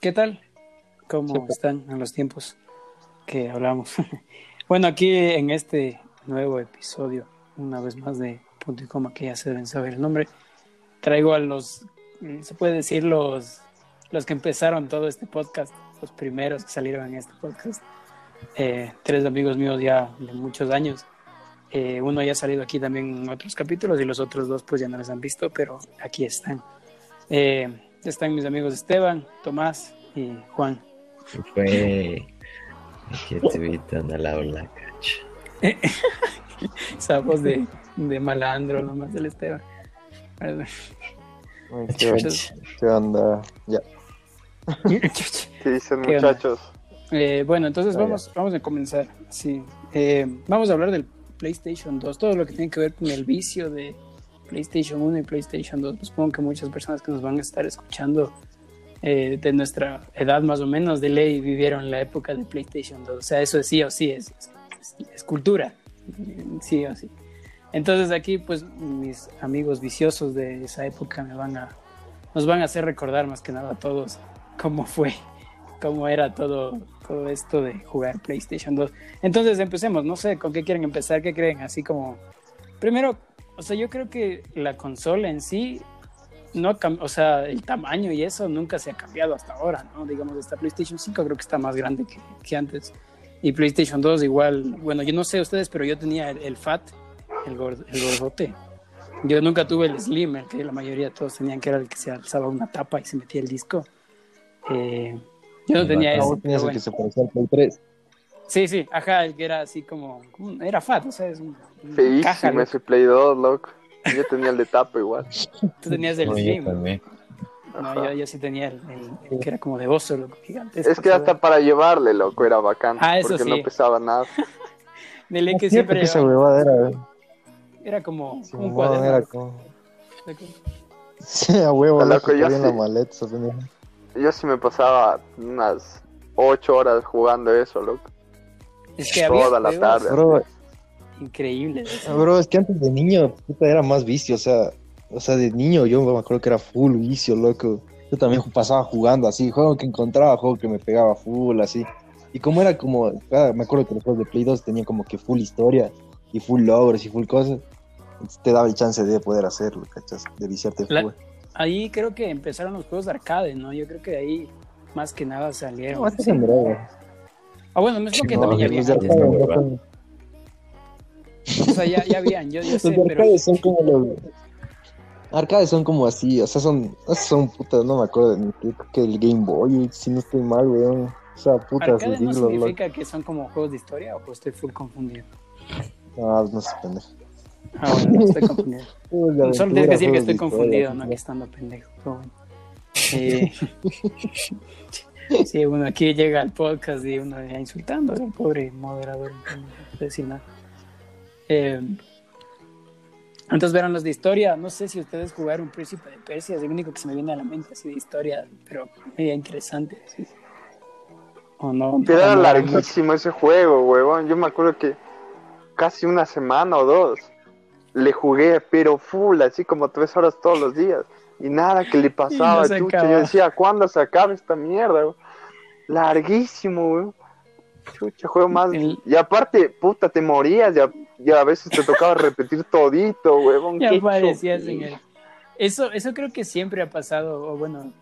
¿Qué tal? ¿Cómo están en los tiempos que hablamos? bueno, aquí en este nuevo episodio, una vez más de punto y coma, que ya se deben saber el nombre, traigo a los, se puede decir, los, los que empezaron todo este podcast, los primeros que salieron en este podcast. Eh, tres amigos míos ya de muchos años. Eh, uno ya ha salido aquí también en otros capítulos y los otros dos pues ya no les han visto, pero aquí están. Eh, están mis amigos Esteban, Tomás y Juan. Fue que te evitan a la ola, cacho. Esa voz de, de malandro nomás del Esteban. ¿Qué onda? Ya. ¿Qué dicen ¿Qué muchachos? Eh, bueno, entonces Ah, vamos, vamos a comenzar. Sí. Eh, vamos a hablar del PlayStation 2, todo lo que tiene que ver con el vicio de PlayStation 1 y PlayStation 2. Pues supongo que muchas personas que nos van a estar escuchando eh, de nuestra edad más o menos de ley vivieron la época de PlayStation 2. O sea, eso es sí o sí, es cultura. Sí o sí. Entonces aquí, pues, mis amigos viciosos de esa época me van a, nos van a hacer recordar más que nada a todos cómo fue, cómo era todo, todo esto de jugar PlayStation 2. Entonces empecemos, no sé, ¿con qué quieren empezar? ¿Qué creen? Así como, primero, o sea, yo creo que la consola en sí, no, ha o sea, el tamaño y eso nunca se ha cambiado hasta ahora, ¿no? Digamos, esta PlayStation 5 creo que está más grande que, que antes. Y PlayStation 2 igual, bueno, yo no sé ustedes, pero yo tenía el, el FAT, el, gord- el gordote. Yo nunca tuve el Slim, el que la mayoría de todos tenían, que era el que se alzaba una tapa y se metía el disco. Eh, yo no El tenía ese. bueno. que se parecía al Play 3. Sí, sí, ajá, el que era así como, como- era fat, o sea, es un, Feísimo caja, ese Play 2, loco. Yo tenía el de tapa igual. Tú tenías el Oye, Slim. también. No, yo, yo sí tenía el, el- el que era como de oso, loco, gigante. Es que hasta para llevarle, loco, era bacán. Ah, eso porque sí. no pesaba nada. De ley que siempre que llevaba- era. era como un Simón, cuaderno. era como. Sí, a huevo, Loco, loco, yo en la sí. maleta. Yo sí me pasaba unas 8 horas jugando eso, loco. Es que había Toda la juegos tarde. Bro, increíbles. Ah, Bro, es que antes de niño, puta, era más vicio, o sea, o sea, de niño yo me acuerdo que era full vicio, loco. Yo también pasaba jugando así, juego que encontraba, juego que me pegaba full, así. Y como era como, cada- me acuerdo que los juegos de Play 2 tenían como que full historia y full logros y full cosas. Entonces te daba el chance de poder hacerlo, ¿cachas? De viciarte La- full. Ahí creo que empezaron los juegos de arcade, ¿no? Yo creo que de ahí más que nada salieron. No, sí. Es. Ah, bueno, me supongo que No, también ya los había antes, ¿no? no O sea, ya, ya habían, yo, yo Los sé, de pero... arcades son como los. Arcades son como así, o sea, son. Son putas, no me acuerdo ni qué, que el Game Boy, si no estoy mal, weón. O sea, putas, Arcade no significa que son como juegos de historia o pues estoy full confundido. No, no sé, pendejo. Ah, bueno, no estoy confundido. Solo tienes que decir que estoy de confundido, historia, no que estando pendejo. pero bueno. Eh, sí, bueno, aquí llega el podcast y uno ya insultando al pobre moderador, no. Eh, entonces verán los de historia, no sé si ustedes jugaron Príncipe de Persia, es el único que se me viene a la mente así de historia, pero media interesante. sí. O no. Pero o era no larguísimo ese juego, huevón. Yo me acuerdo que casi una semana o dos le jugué, pero full, así como tres horas todos los días. Y nada que le pasaba, chucha. Yo decía, ¿cuándo se acaba esta mierda? huevón? Larguísimo, weón. Chucha, juego más. El- Y aparte, puta, te morías, ya, ya a veces te tocaba repetir todito, huevón. Ya qué aparecías en el... Eso, eso creo que siempre ha pasado, o bueno,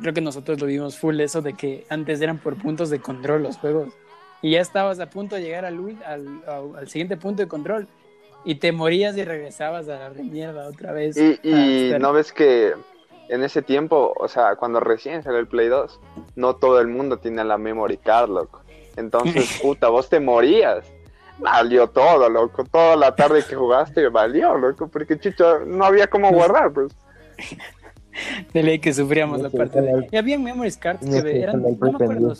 creo que nosotros lo vimos full, eso de que antes eran por puntos de control los juegos. Y ya estabas a punto de llegar al, al- al siguiente punto de control y te morías y regresabas a la mierda otra vez. Y, y a estar- no ves que en ese tiempo, o sea, cuando recién salió el Play 2, no todo el mundo tiene la memory card, loco. Entonces, puta, vos te morías. Valió todo, loco. Toda la tarde que jugaste valió, loco. Porque, chucho, no había cómo guardar, pues. de ley que sufríamos No la parte de... ojalá- Y habían memory cards No que eran, el no me acuerdo,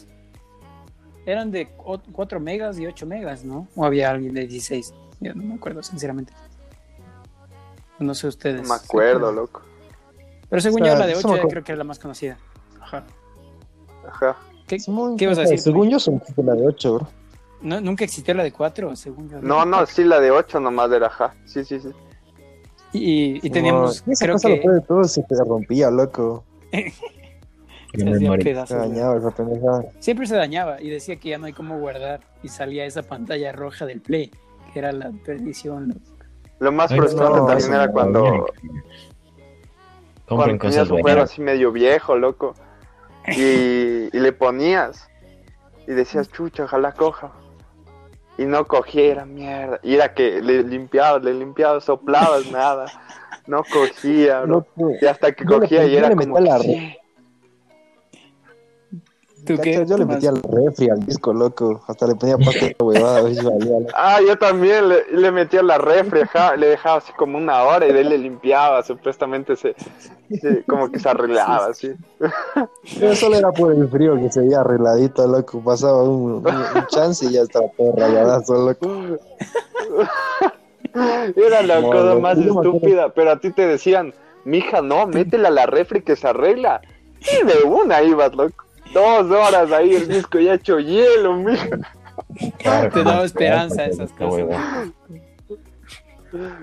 eran de 4 megas y 8 megas, ¿no? O había alguien de 16, yo no me acuerdo, sinceramente. No sé ustedes. No me acuerdo, loco. Pero según O sea, yo, la de eso 8 me ya acuerdo. creo que era la más conocida. Ajá. Ajá. ¿Qué, qué ibas a decir? Según yo, son la de 8, bro. No, nunca existió la de 4, según yo. No, no, sí, la de 8 nomás era ajá. Sí, sí, sí. Y, y teníamos, esa creo cosa lo que. de todo se te rompía, loco. se dañaba. Siempre se dañaba y decía que ya no hay cómo guardar y salía esa pantalla roja del Play, era la perdición. Lo más frustrante también era cuando... Cuando tenías un juego así medio viejo, loco, y, y le ponías y decías, chucha, ojalá coja y no cogiera mierda. Y era que le limpiaba, le limpiaba, soplabas, nada. No cogía, no, y hasta que cogía y era como... La ¿Tú qué? Yo le metía el refri al disco, loco. Hasta le ponía pasta de huevada. ah, yo también le, le metía la refri, le dejaba así como una hora y de él le limpiaba. Supuestamente se, como que se arreglaba, así. Pero solo era por el frío que se veía arregladito, loco. Pasaba un, chance y ya estaba todo rayadazo, loco. Era la cosa más estúpida, pero a ti te decían, mija, no, métela a la refri que se arregla. Y de una ibas, loco dos horas ahí el disco ya hecho hielo, mija. Te daba esperanza esas cosas.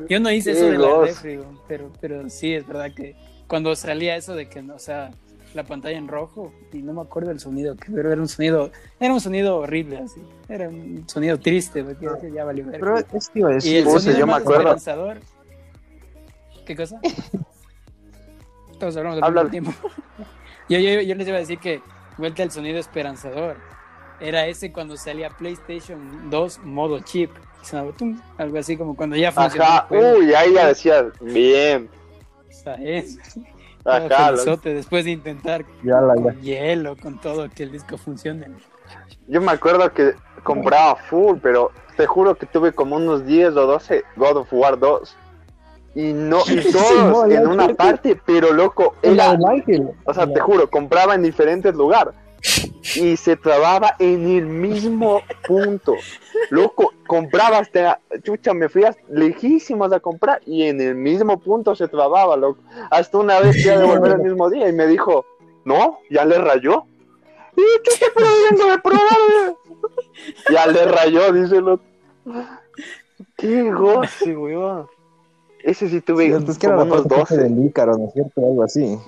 Yo no hice eso de la refri, pero, pero sí, es verdad que cuando salía eso de que, o sea, la pantalla en rojo, y no me acuerdo del sonido, pero era un sonido, era un sonido horrible, así, era un sonido triste, porque ya valió ver. Pero es que iba a decir, y el sonido yo me acuerdo. ¿Qué cosa? Todos hablamos al mismo tiempo. yo, yo, yo les iba a decir que vuelta al sonido esperanzador. Era ese cuando salía PlayStation 2 modo chip. algo así como cuando ya funcionaba. uy, ahí ya decía, bien. O sea, eso. Ajá, después de intentar con hielo, con todo, que el disco funcione. Yo me acuerdo que compraba full, pero te juro que tuve como unos 10 o 12 God of War 2 y no y todos en una parte, pero loco, era, o sea, te juro, compraba en diferentes lugares y se trababa en el mismo punto. Loco, compraba hasta, chucha, me fui lejísimos a comprar y en el mismo punto se trababa, loco. Hasta una vez fui a devolver el mismo día y me dijo, no, ya le rayó. Y chucha, pero vengo de probar. ya le rayó, dice loco. Qué goce, weón. Ese sí tuve sí, es que como unos 12. del Ícaro, ¿no es cierto? Algo así.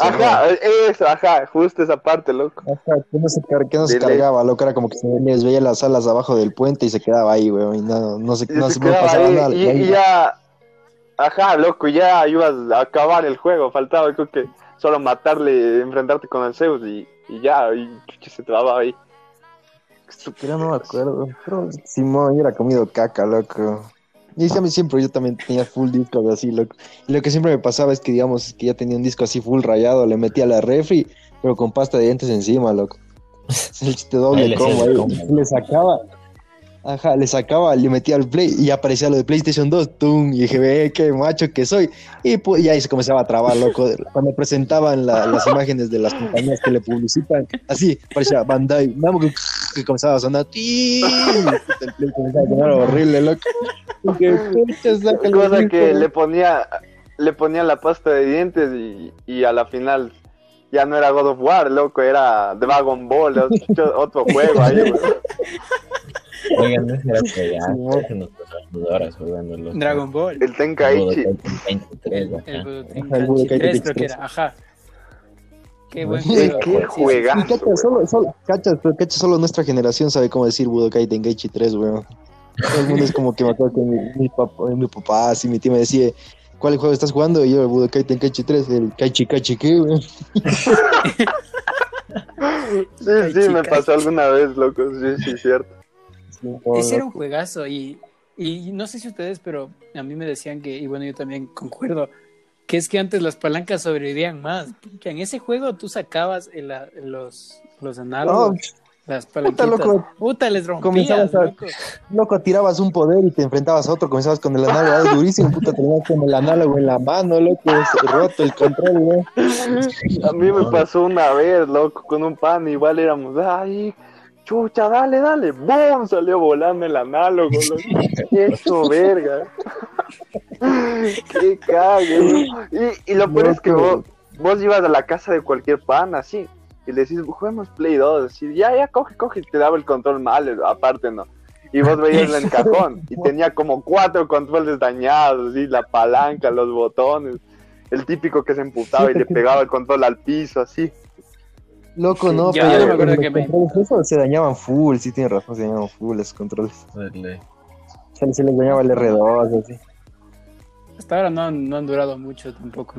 Ajá, eso, ajá, justo esa parte, loco. Ajá, que no se, que no se cargaba, loco, era como que se les veía las alas abajo del puente y se quedaba ahí, weón, y no, no se, no se, pasaba nada. Y, y, ya, ajá, loco, ya ibas a acabar el juego, faltaba creo que solo matarle, enfrentarte con el Zeus y, y ya, y se trababa ahí. Pero no me acuerdo, pero Simón hubiera comido caca, loco. Y a mí siempre, yo también tenía full disco así, loco. Y lo que siempre me pasaba es que, digamos, que ya tenía un disco así full rayado, le metía la refri, pero con pasta de dientes encima, loco. El chiste doble combo. Le sacaba, Ajá, le sacaba, le metía al play y aparecía lo de PlayStation 2, tum, y dije, ve, qué macho que soy. Y, pues, y ahí se comenzaba a trabar, loco. Cuando presentaban las imágenes de las compañías que le publicitan, así, parecía Bandai, vamos que, comenzaba a sonar, ¡Tín! El play comenzaba a sonar horrible, loco. Cosa que le ponía, le ponía la pasta de dientes y, y a la final ya no era God of War, loco, era Dragon Ball, otro, otro juego ahí, Oigan, no será que ya horas jugando Dragon Ball. El Tenkaichi. El, el, 3 creo que era, ajá. Qué buen juego. Qué juegazo. Solo, solo, cacha, solo nuestra generación sabe cómo decir Budokai Tenkaichi 3, weón. Todo el mundo es como que me acuerdo que mi, mi, papá, mi papá, así mi tío me decía, ¿cuál juego estás jugando? Y yo, el Budokai Tenkaichi 3, el Kaichi Kaichi, ¿qué, weón? sí, sí, me pasó alguna vez, loco, sí, sí, cierto. Ese era un juegazo y, y no sé si ustedes, pero a mí me decían que, y bueno, yo también concuerdo, que es que antes las palancas sobrevivían más. Que en ese juego tú sacabas los, los análogos. Las palanquitas. Puta, loco. Puta, les rompías, loco. loco. tirabas un poder y te enfrentabas a otro, comenzabas con el análogo, durísimo, puta, tenías con el análogo en la mano, loco, roto el control, güey. A mí me pasó una vez, loco, con un pan, igual éramos, ay, chucha, dale, dale, ¡bum! Salió volando el análogo, eso, verga. Qué cague, y, y, lo peor es que vos, vos ibas a la casa de cualquier pan, así, y le decís, juguemos Play 2, así, ya, ya, coge, coge, y te daba el control mal, aparte no. Y vos veías en el cajón, y tenía como cuatro controles dañados, así, la palanca, los botones, el típico que se emputaba y le pegaba el control al piso, así. Loco, no, Yo pero no me acuerdo los que me- esos se dañaban full, sí tienes razón, se dañaban full esos controles. Dale. Se, se les dañaba el R2, así. Hasta ahora no han, no han durado mucho tampoco.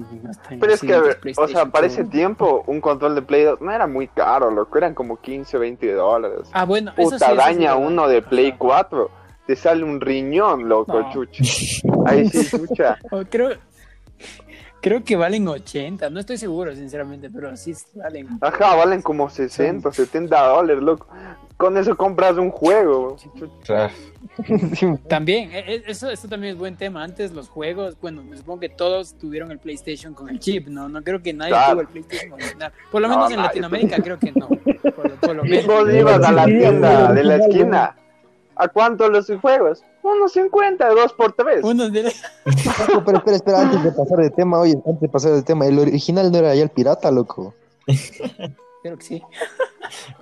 Pero los es que, a ver, o sea, para ese tiempo, un control de Play 2 no era muy caro, loco, eran como 15, 20 dólares. Ah, bueno, eso sí, Puta, eso sí daña verdad. uno de Play Ajá. 4, te sale un riñón, loco, No. chucha. Ahí sí, chucha. Creo, creo que valen 80, no estoy seguro, sinceramente, pero sí valen. Ajá, valen como 60, 70 dólares, loco. Con eso compras un juego. También, e- e- eso, eso también es buen tema. Antes los juegos, bueno, me supongo que todos tuvieron el PlayStation con el chip, ¿no? No creo que nadie Claro. tuvo el PlayStation original. Por lo No, menos en. Latinoamérica creo que no. Por, por lo menos. Vos ibas a la tienda de la esquina. ¿A cuánto los juegos? Unos 50, dos por tres. Unos de- Loco, pero espera, espera, antes de pasar de tema, oye, antes de pasar de tema, el original no era ya el pirata, loco. Creo que sí.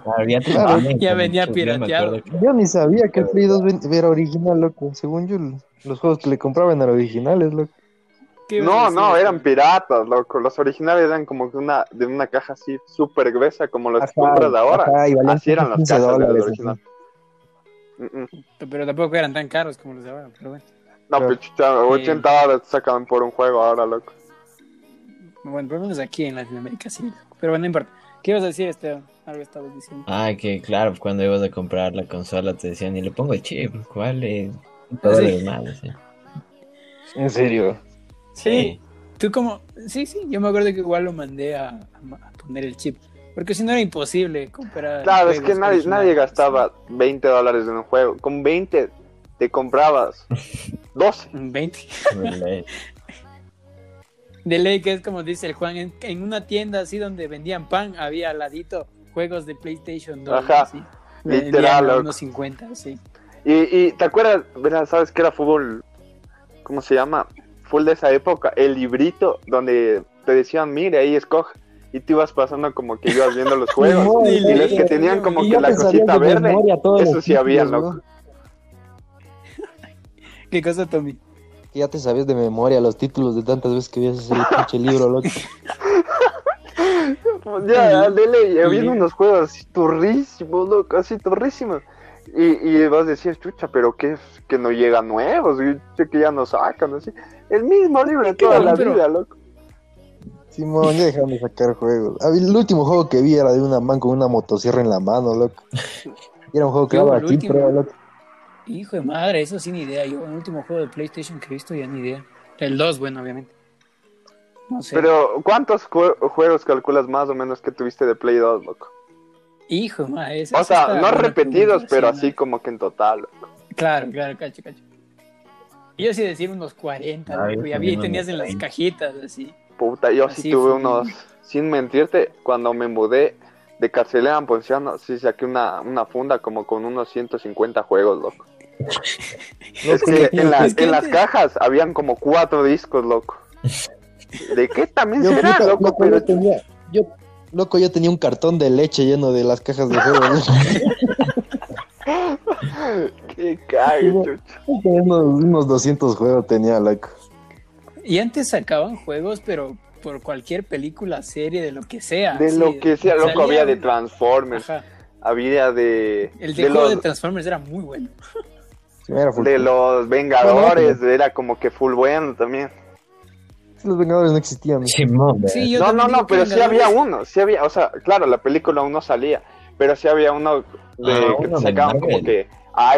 Claro, ya, te Claro, ya venía pirateado. Yo ni sabía que el Play 2 ven- era original, loco. Según yo, los juegos que le compraban eran originales, loco. ¿Qué ibas a No, no, eran piratas, loco. Los originales eran como que una, de una caja así súper gruesa, como las que compras ahora. ajá, y valían Así eran las 15 cajas de dólares, los originales. Mm, mm. Pero tampoco eran tan caros como los de ahora, pero bueno. No, pero chucha, 80 dólares te sacan por un juego ahora, loco. Bueno, por lo menos aquí en Latinoamérica sí. Pero bueno, no importa. ¿Qué ibas a decir, Esteban? Algo estabas diciendo. Ah, que claro, cuando ibas a comprar la consola te decían, y le pongo el chip, ¿cuál es? Todo Sí. lo demás, sí. En serio. Sí. Tú como... Sí, sí, yo me acuerdo que igual lo mandé a, a poner el chip. Porque si no era imposible comprar... Claro, es que nadie, gastaba 20 dólares en un juego. Con 20 te comprabas 12. Un 20. De ley. De ley que es como dice el Juan, en, en una tienda así donde vendían pan, había al ladito juegos de PlayStation 2. Ajá, así. literal, Vendían unos 50, sí. Y, y te acuerdas, verás, ¿sabes qué era fútbol? ¿Cómo se llama? Full de esa época. El librito donde te decían, mire, ahí escoge. Y tú ibas pasando como que ibas viendo los juegos. No, y los que tenían como que la te cosita de verde. Eso sí había, loco. ¿no? ¿Qué cosa, Tommy? Que ya te sabías de memoria los títulos de tantas veces que veías ese pinche libro, loco. Pues ya, de ley, había Sí. unos juegos así turrísimos, loco, así turrísimos. Y, y vas a decir, chucha, pero que, que no llegan nuevos, que ya no sacan, así. El mismo libro de toda la pero- vida, loco. Simón, ya dejaron de sacar juegos. El último juego que vi era de una man con una motosierra en la mano, loco. Era un juego que daba aquí, pero, loco. Hijo de madre, eso sin idea. Yo, el último juego de PlayStation que he visto, ya ni idea. El 2, bueno, obviamente. No sé. Pero, ¿cuántos jue- juegos calculas más o menos que tuviste de Play 2, loco? Hijo de madre. esa- O sea, está no repetidos, pregunta, pero sí, así ¿no? como que en total. loco. Claro, claro, cacho, cacho. Yo sí decir unos 40, Ah, loco, y había tenías en las 30. cajitas, así. Puta, yo sí tuve fue. unos, sin mentirte, cuando me mudé de Carcelera a Ponciano, sí saqué una, una funda como con unos 150 juegos, loco. Es que en, la- Es que en las cajas habían como cuatro discos, loco. ¿De qué también Yo, será, puta, loco? loco, Pero yo tenía, yo, loco, yo tenía un cartón de leche lleno de las cajas de juegos. qué cague, unos, unos 200 juegos tenía, loco. Y antes sacaban juegos, pero por cualquier película, serie, de lo que sea. De lo que sea, loco, había de Transformers, Ajá. había de, El de, de juego los, de Transformers era muy bueno. Sí, era full. de los Vengadores, era como que full bueno también. Los Vengadores no existían. Simón, ¿verdad? Sí, yo No, no, no, pero sí había uno, sí había, o sea, claro, la película aún no salía, pero sí había uno de Ah, que uno sacaban como que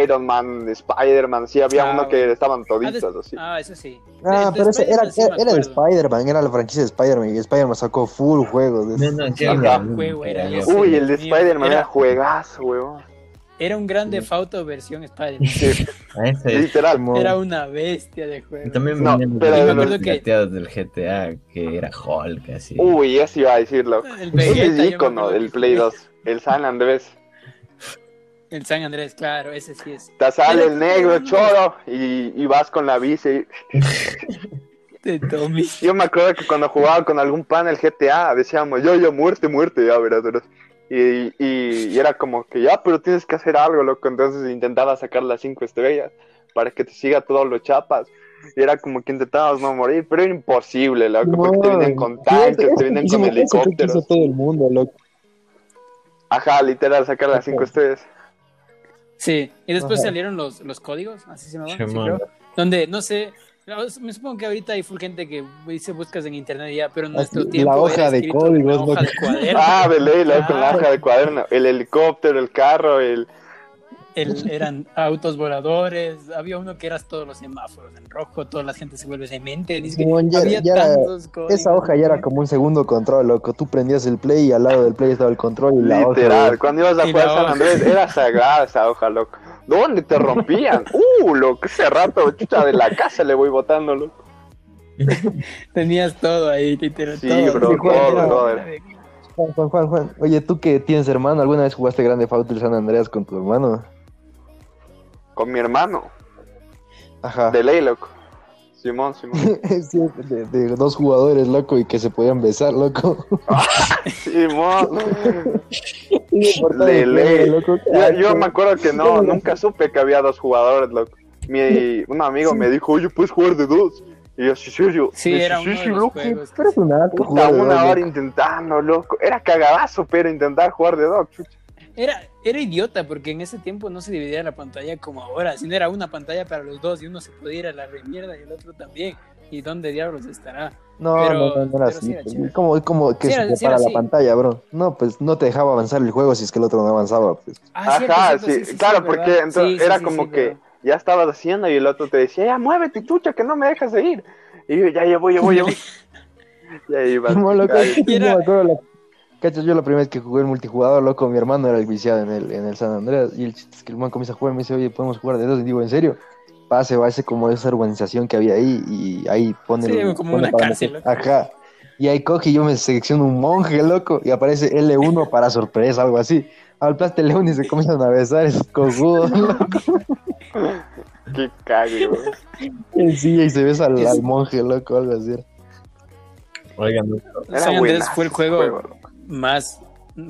Iron Man, Spider-Man, sí había Ah, uno que estaban Ah, de- toditos así. Ah, eso sí. Ah, pero ese era, sí me era, de acuerdo. Spider-Man, era la franquicia de Spider-Man y Spider-Man sacó full juegos. De No, no, sí, ¿Qué juego era ese? Uy, el de Spider-Man era era- juegazo, weón. Era un gran Auto versión Spider-Man. Sí, literal. Era una bestia de juego. También No, pero juegos los- pirateados del GTA, que era Hulk, así. Uy, eso iba a decirlo. El Ese Vegeta, es me icono acuerdo del que- Play 2, el San Andrés. El San Andrés, claro, ese sí es. Te sale el negro choro y, y vas con la bici. De Tommy. Yo me acuerdo que cuando jugaba con algún pan el GTA decíamos, yo, yo, muerte, muerte, ya verás, verás. Y, y, y era como que ya, pero tienes que hacer algo, loco. Entonces intentaba sacar las cinco estrellas para que te siga todos los chapas. Y era como que intentabas no morir, pero era imposible, loco, porque te No, venían con tanques, te hizo- con helicópteros. todo el mundo, loco. Ajá, literal, sacar las cinco estrellas. Sí, y después Ajá. salieron los, los códigos, así se llamaban, Sí, creo, donde, no sé, me supongo que ahorita hay full gente que dice buscas en internet ya, pero en nuestro la tiempo hoja era de códigos, hoja ¿no? de cuaderno. Ah, de ley, loco, la hoja de cuaderno. El helicóptero, el carro, el. El- eran autos voladores, había uno que eras todos los semáforos en rojo, toda la gente se vuelve demente, dice ya- había ya tantos. Esa hoja ya era como un segundo control, loco. Tú prendías el play y al lado del play estaba el control y la hoja. Literal, de- cuando ibas a Y jugar San hoja. Andrés, era sagrada esa hoja, loco. ¿Dónde te rompían? Uh, loco, ese rato, chucha, de la casa le voy botando, loco. Tenías todo ahí, literal, Sí, todo. bro, Sí, todo, era-. Juan, Juan, Juan, Juan. Oye, tú que tienes hermano, ¿alguna vez jugaste Grande Auto el San Andreas con tu hermano? Con mi hermano, Ajá. de ley, loco. Simón, Simón. Sí, de, de dos jugadores, loco, y que se podían besar, loco. Simón. De ley. loco. Yo, yo me acuerdo que no, nunca supe que había dos jugadores, loco. Mi, un amigo me dijo, oye, puedes jugar de dos. Y yo, sí, serio. Sí, Me era uno "Sí, de los loco". juegos. Puta, una hora loco. intentando, loco. Era cagadazo, pero intentar jugar de dos, chucha. Era, era idiota porque en ese tiempo no se dividía la pantalla como ahora, sino era una pantalla para los dos y uno se podía ir a la remierda y el otro también. ¿Y dónde diablos estará? No, Pero- no, no, no era así. sí era pues, como, como que Sí se era- separa la pantalla, bro. No, pues no te dejaba avanzar el juego si es que el otro no avanzaba, pues. Ah, Ajá, cierto, sí, claro, porque entonces era sí, como sí, que ya estabas haciendo y el otro te decía, ya muévete, chucha, que no me dejas seguir. Y yo, ya, ya voy, ya voy, ya voy. Y ahí iba. Como me acuerdo la- Cachas, yo la primera vez que jugué el multijugador, loco, mi hermano era el viciado en el, en el San Andreas. Y el chiste es que el man comienza a jugar, me dice, oye, podemos jugar de dos. Y digo, ¿en serio? Pase, va ese como esa urbanización que había ahí y ahí pone. Sí, el- como pone una cárcel, meter- loco. Ajá. Y ahí coge y yo me selecciono un monje, loco, y aparece L1 para sorpresa, algo así. Aplaste León y se comienzan a besar esos cojudos, loco. Qué cague, güey. Sí, y se besa al, Es- al monje, loco, algo así. Oigan, San Andrés fue el juego, juego. Más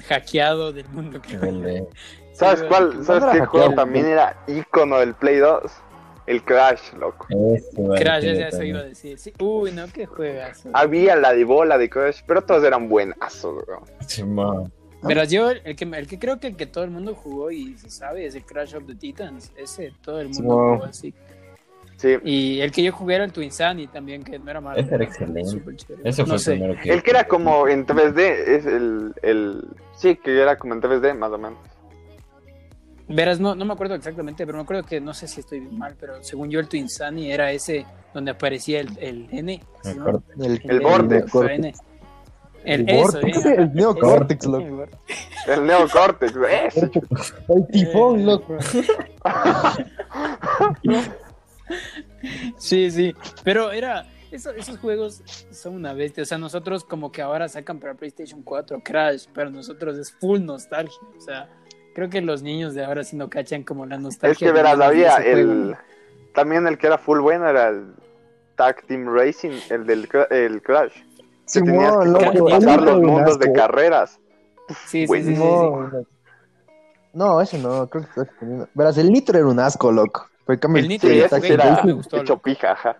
hackeado del mundo. el de- ¿Sabes Sí, cuál? ¿Sabes qué hackeado, juego también era ícono del Play 2? El Crash, loco. Crash, sí, eso iba a decir. Sí. Uy, no, qué juegas. Había la de bola de Crash, pero todos eran buenazos, bro. Simón. Verás, yo, el que, el que creo que el que todo el mundo jugó y se sabe es el Crash of the Titans. Ese todo el mundo jugó así. Sí. Y el que yo jugué era el Twin Sunny también, que no era malo. Ese era excelente. Ese fue no el sé. primero que. El que era como en 3D, es el, el... Sí, que era como en 3D, más o menos. Verás, no, no me acuerdo exactamente, pero me acuerdo que no sé si estoy mal, pero según yo el Twin Sunny era ese donde aparecía el, el N. Me ¿sí? acuerdo. El, El N. El, El ajá. el loco. el Vortex. El Neo Cortex, ese. El tifón, loco. Sí, sí, pero era, eso- esos juegos son una bestia, o sea, nosotros como que ahora sacan para PlayStation 4 Crash, pero nosotros es full nostalgia, o sea, creo que los niños de ahora sí no cachan como la nostalgia. Es que verás, había el... También el que era full bueno era el Tag Team Racing, el del el Crash. Que Simón, tenías que loco, pasar los mundos de carreras. Sí, sí, sí, sí, sí. No, ese no, creo que. Verás, el Nitro era un asco, loco. En cambio, El Nitro era me gustó, hecho pija, ajá.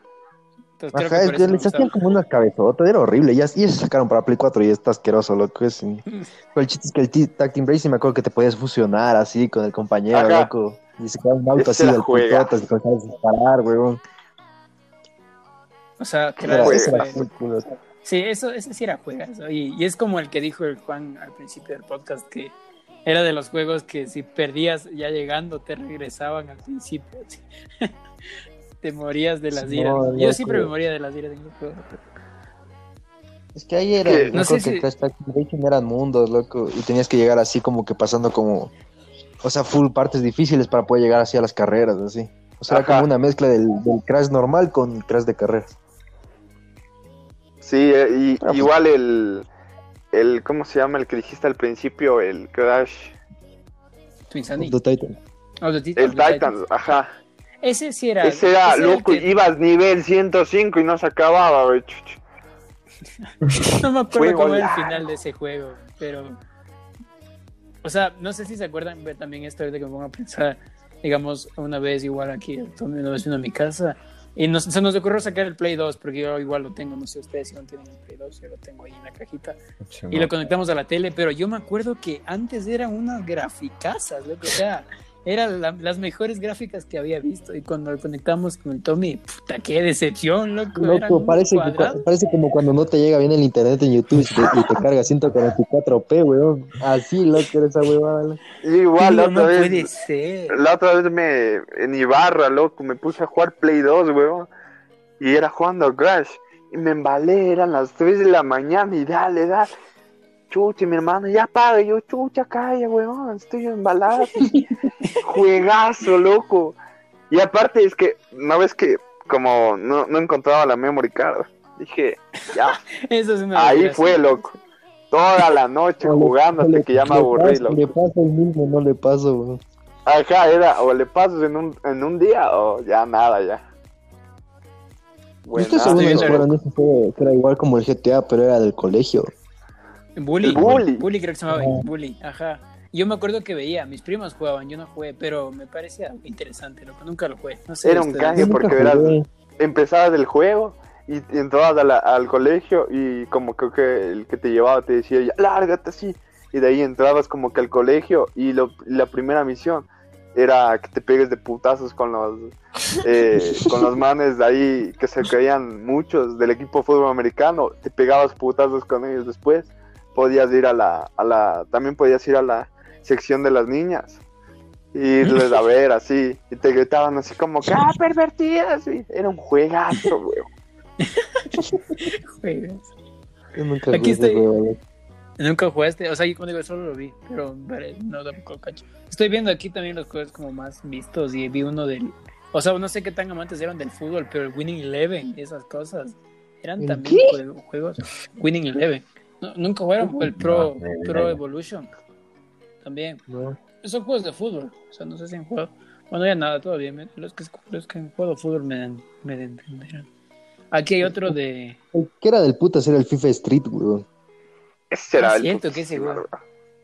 Entonces, creo Ajá, que es les hacían como una cabezota, era horrible. Ya, y eso sacaron para Play 4 y está asqueroso, loco. Es, pero el chiste es que el Tag Team Racing me acuerdo que te podías fusionar así con el compañero, Ajá. loco. Y se quedaba un auto así del putotas y comenzabas a disparar, weón. O sea, Crash era- fue- ese era Sí, eso, ese sí era juegazo. Y, y es como el que dijo el Juan al principio del podcast, que era de los juegos que si perdías ya llegando te regresaban al principio. así. te morías de las iras. no, Yo siempre me moría de las iras en el juego. Es que ahí era, no sé que si- eran mundos, loco, y tenías que llegar así como que pasando como, o sea, full partes difíciles para poder llegar así a las carreras, así. O sea, era como una mezcla del, del Crash normal con Crash de carreras. Sí, eh, y Ah, pues- igual el, el, ¿cómo se llama? El que dijiste al principio, el Crash, Twin Sunny. The Titan. Oh, the Titan, el the Titans, ajá. Ese sí era. Ese era ese loco, que- ibas nivel 105 y no se acababa, güey. No me acuerdo Juego cómo era el final de ese juego, pero. O sea, no sé si se acuerdan pero también esto ahorita que me pongo a pensar. Digamos, una vez igual aquí, una vez vino a mi casa Y nos, se nos ocurrió sacar el Play 2, porque yo igual lo tengo, no sé ustedes si no tienen el Play 2, yo lo tengo ahí en la cajita. y lo conectamos a la tele, pero yo me acuerdo que antes eran unas graficazas, loco, o sea, eran las mejores gráficas que había visto. Y cuando lo conectamos con el Tommy, puta, qué decepción, loco. Loco, parece, parece como cuando no te llega bien el internet en YouTube y te, carga 144p, weón. Así, loco, era esa huevada. Igual, la otra no vez. Puede ser. La otra vez me, en Ibarra, loco, me puse a jugar Play 2, weón. Y era jugando Crash. Y me embalé, eran las 3 de la mañana y dale, dale chucha, mi hermano, ya paga. yo, chucha, calla, weón, estoy embalado. Juegazo, loco. Y aparte es que, ¿no ves que como no, no encontraba la memory card? Dije, ya. Eso es una Ahí fue, loco. Toda la noche jugando hasta que ya me aburrí, loco. Le paso el mismo, no le paso, weón. Ajá, era, o le pasas en un, en un día o ya nada, ya. Bueno, que era igual como el GTA, pero era del colegio. Bully, bully. Bully creo que se llamaba. Bully, ajá. Yo me acuerdo que veía, mis primos jugaban, yo no jugué, pero me parecía interesante, loco, nunca lo jugué. No sé, Era un canje porque verás, empezabas el juego y, entrabas al colegio y como que, el que te llevaba te decía, ya, lárgate así. Y de ahí entrabas como que al colegio y la primera misión era que te pegues de putazos con los eh, con los manes de ahí que se creían muchos del equipo fútbol americano, te pegabas putazos con ellos después podías ir a la, a la, también podías ir a la sección de las niñas y irles a ver así, y te gritaban así como que, ah, pervertidas, era un juegazo, weón. Juegas. nunca Aquí estoy. Nunca jugaste, o sea, yo como digo, solo lo vi, pero no tampoco cacho. Estoy viendo aquí también los juegos como más vistos y vi uno del, o sea, no sé qué tan amantes eran del fútbol, pero el Winning Eleven, esas cosas, eran también juegos, Winning Eleven. Nunca jugaron el Pro, Pro Evolution. También. Son juegos de fútbol. O sea, no sé si han jugado. Bueno, ya nada, todavía. Los que, los que han jugado fútbol me, me entenderán. Aquí hay otro de. ¿Qué era del puta ser el FIFA Street, weón? Ese era el. Siento que ese, weón.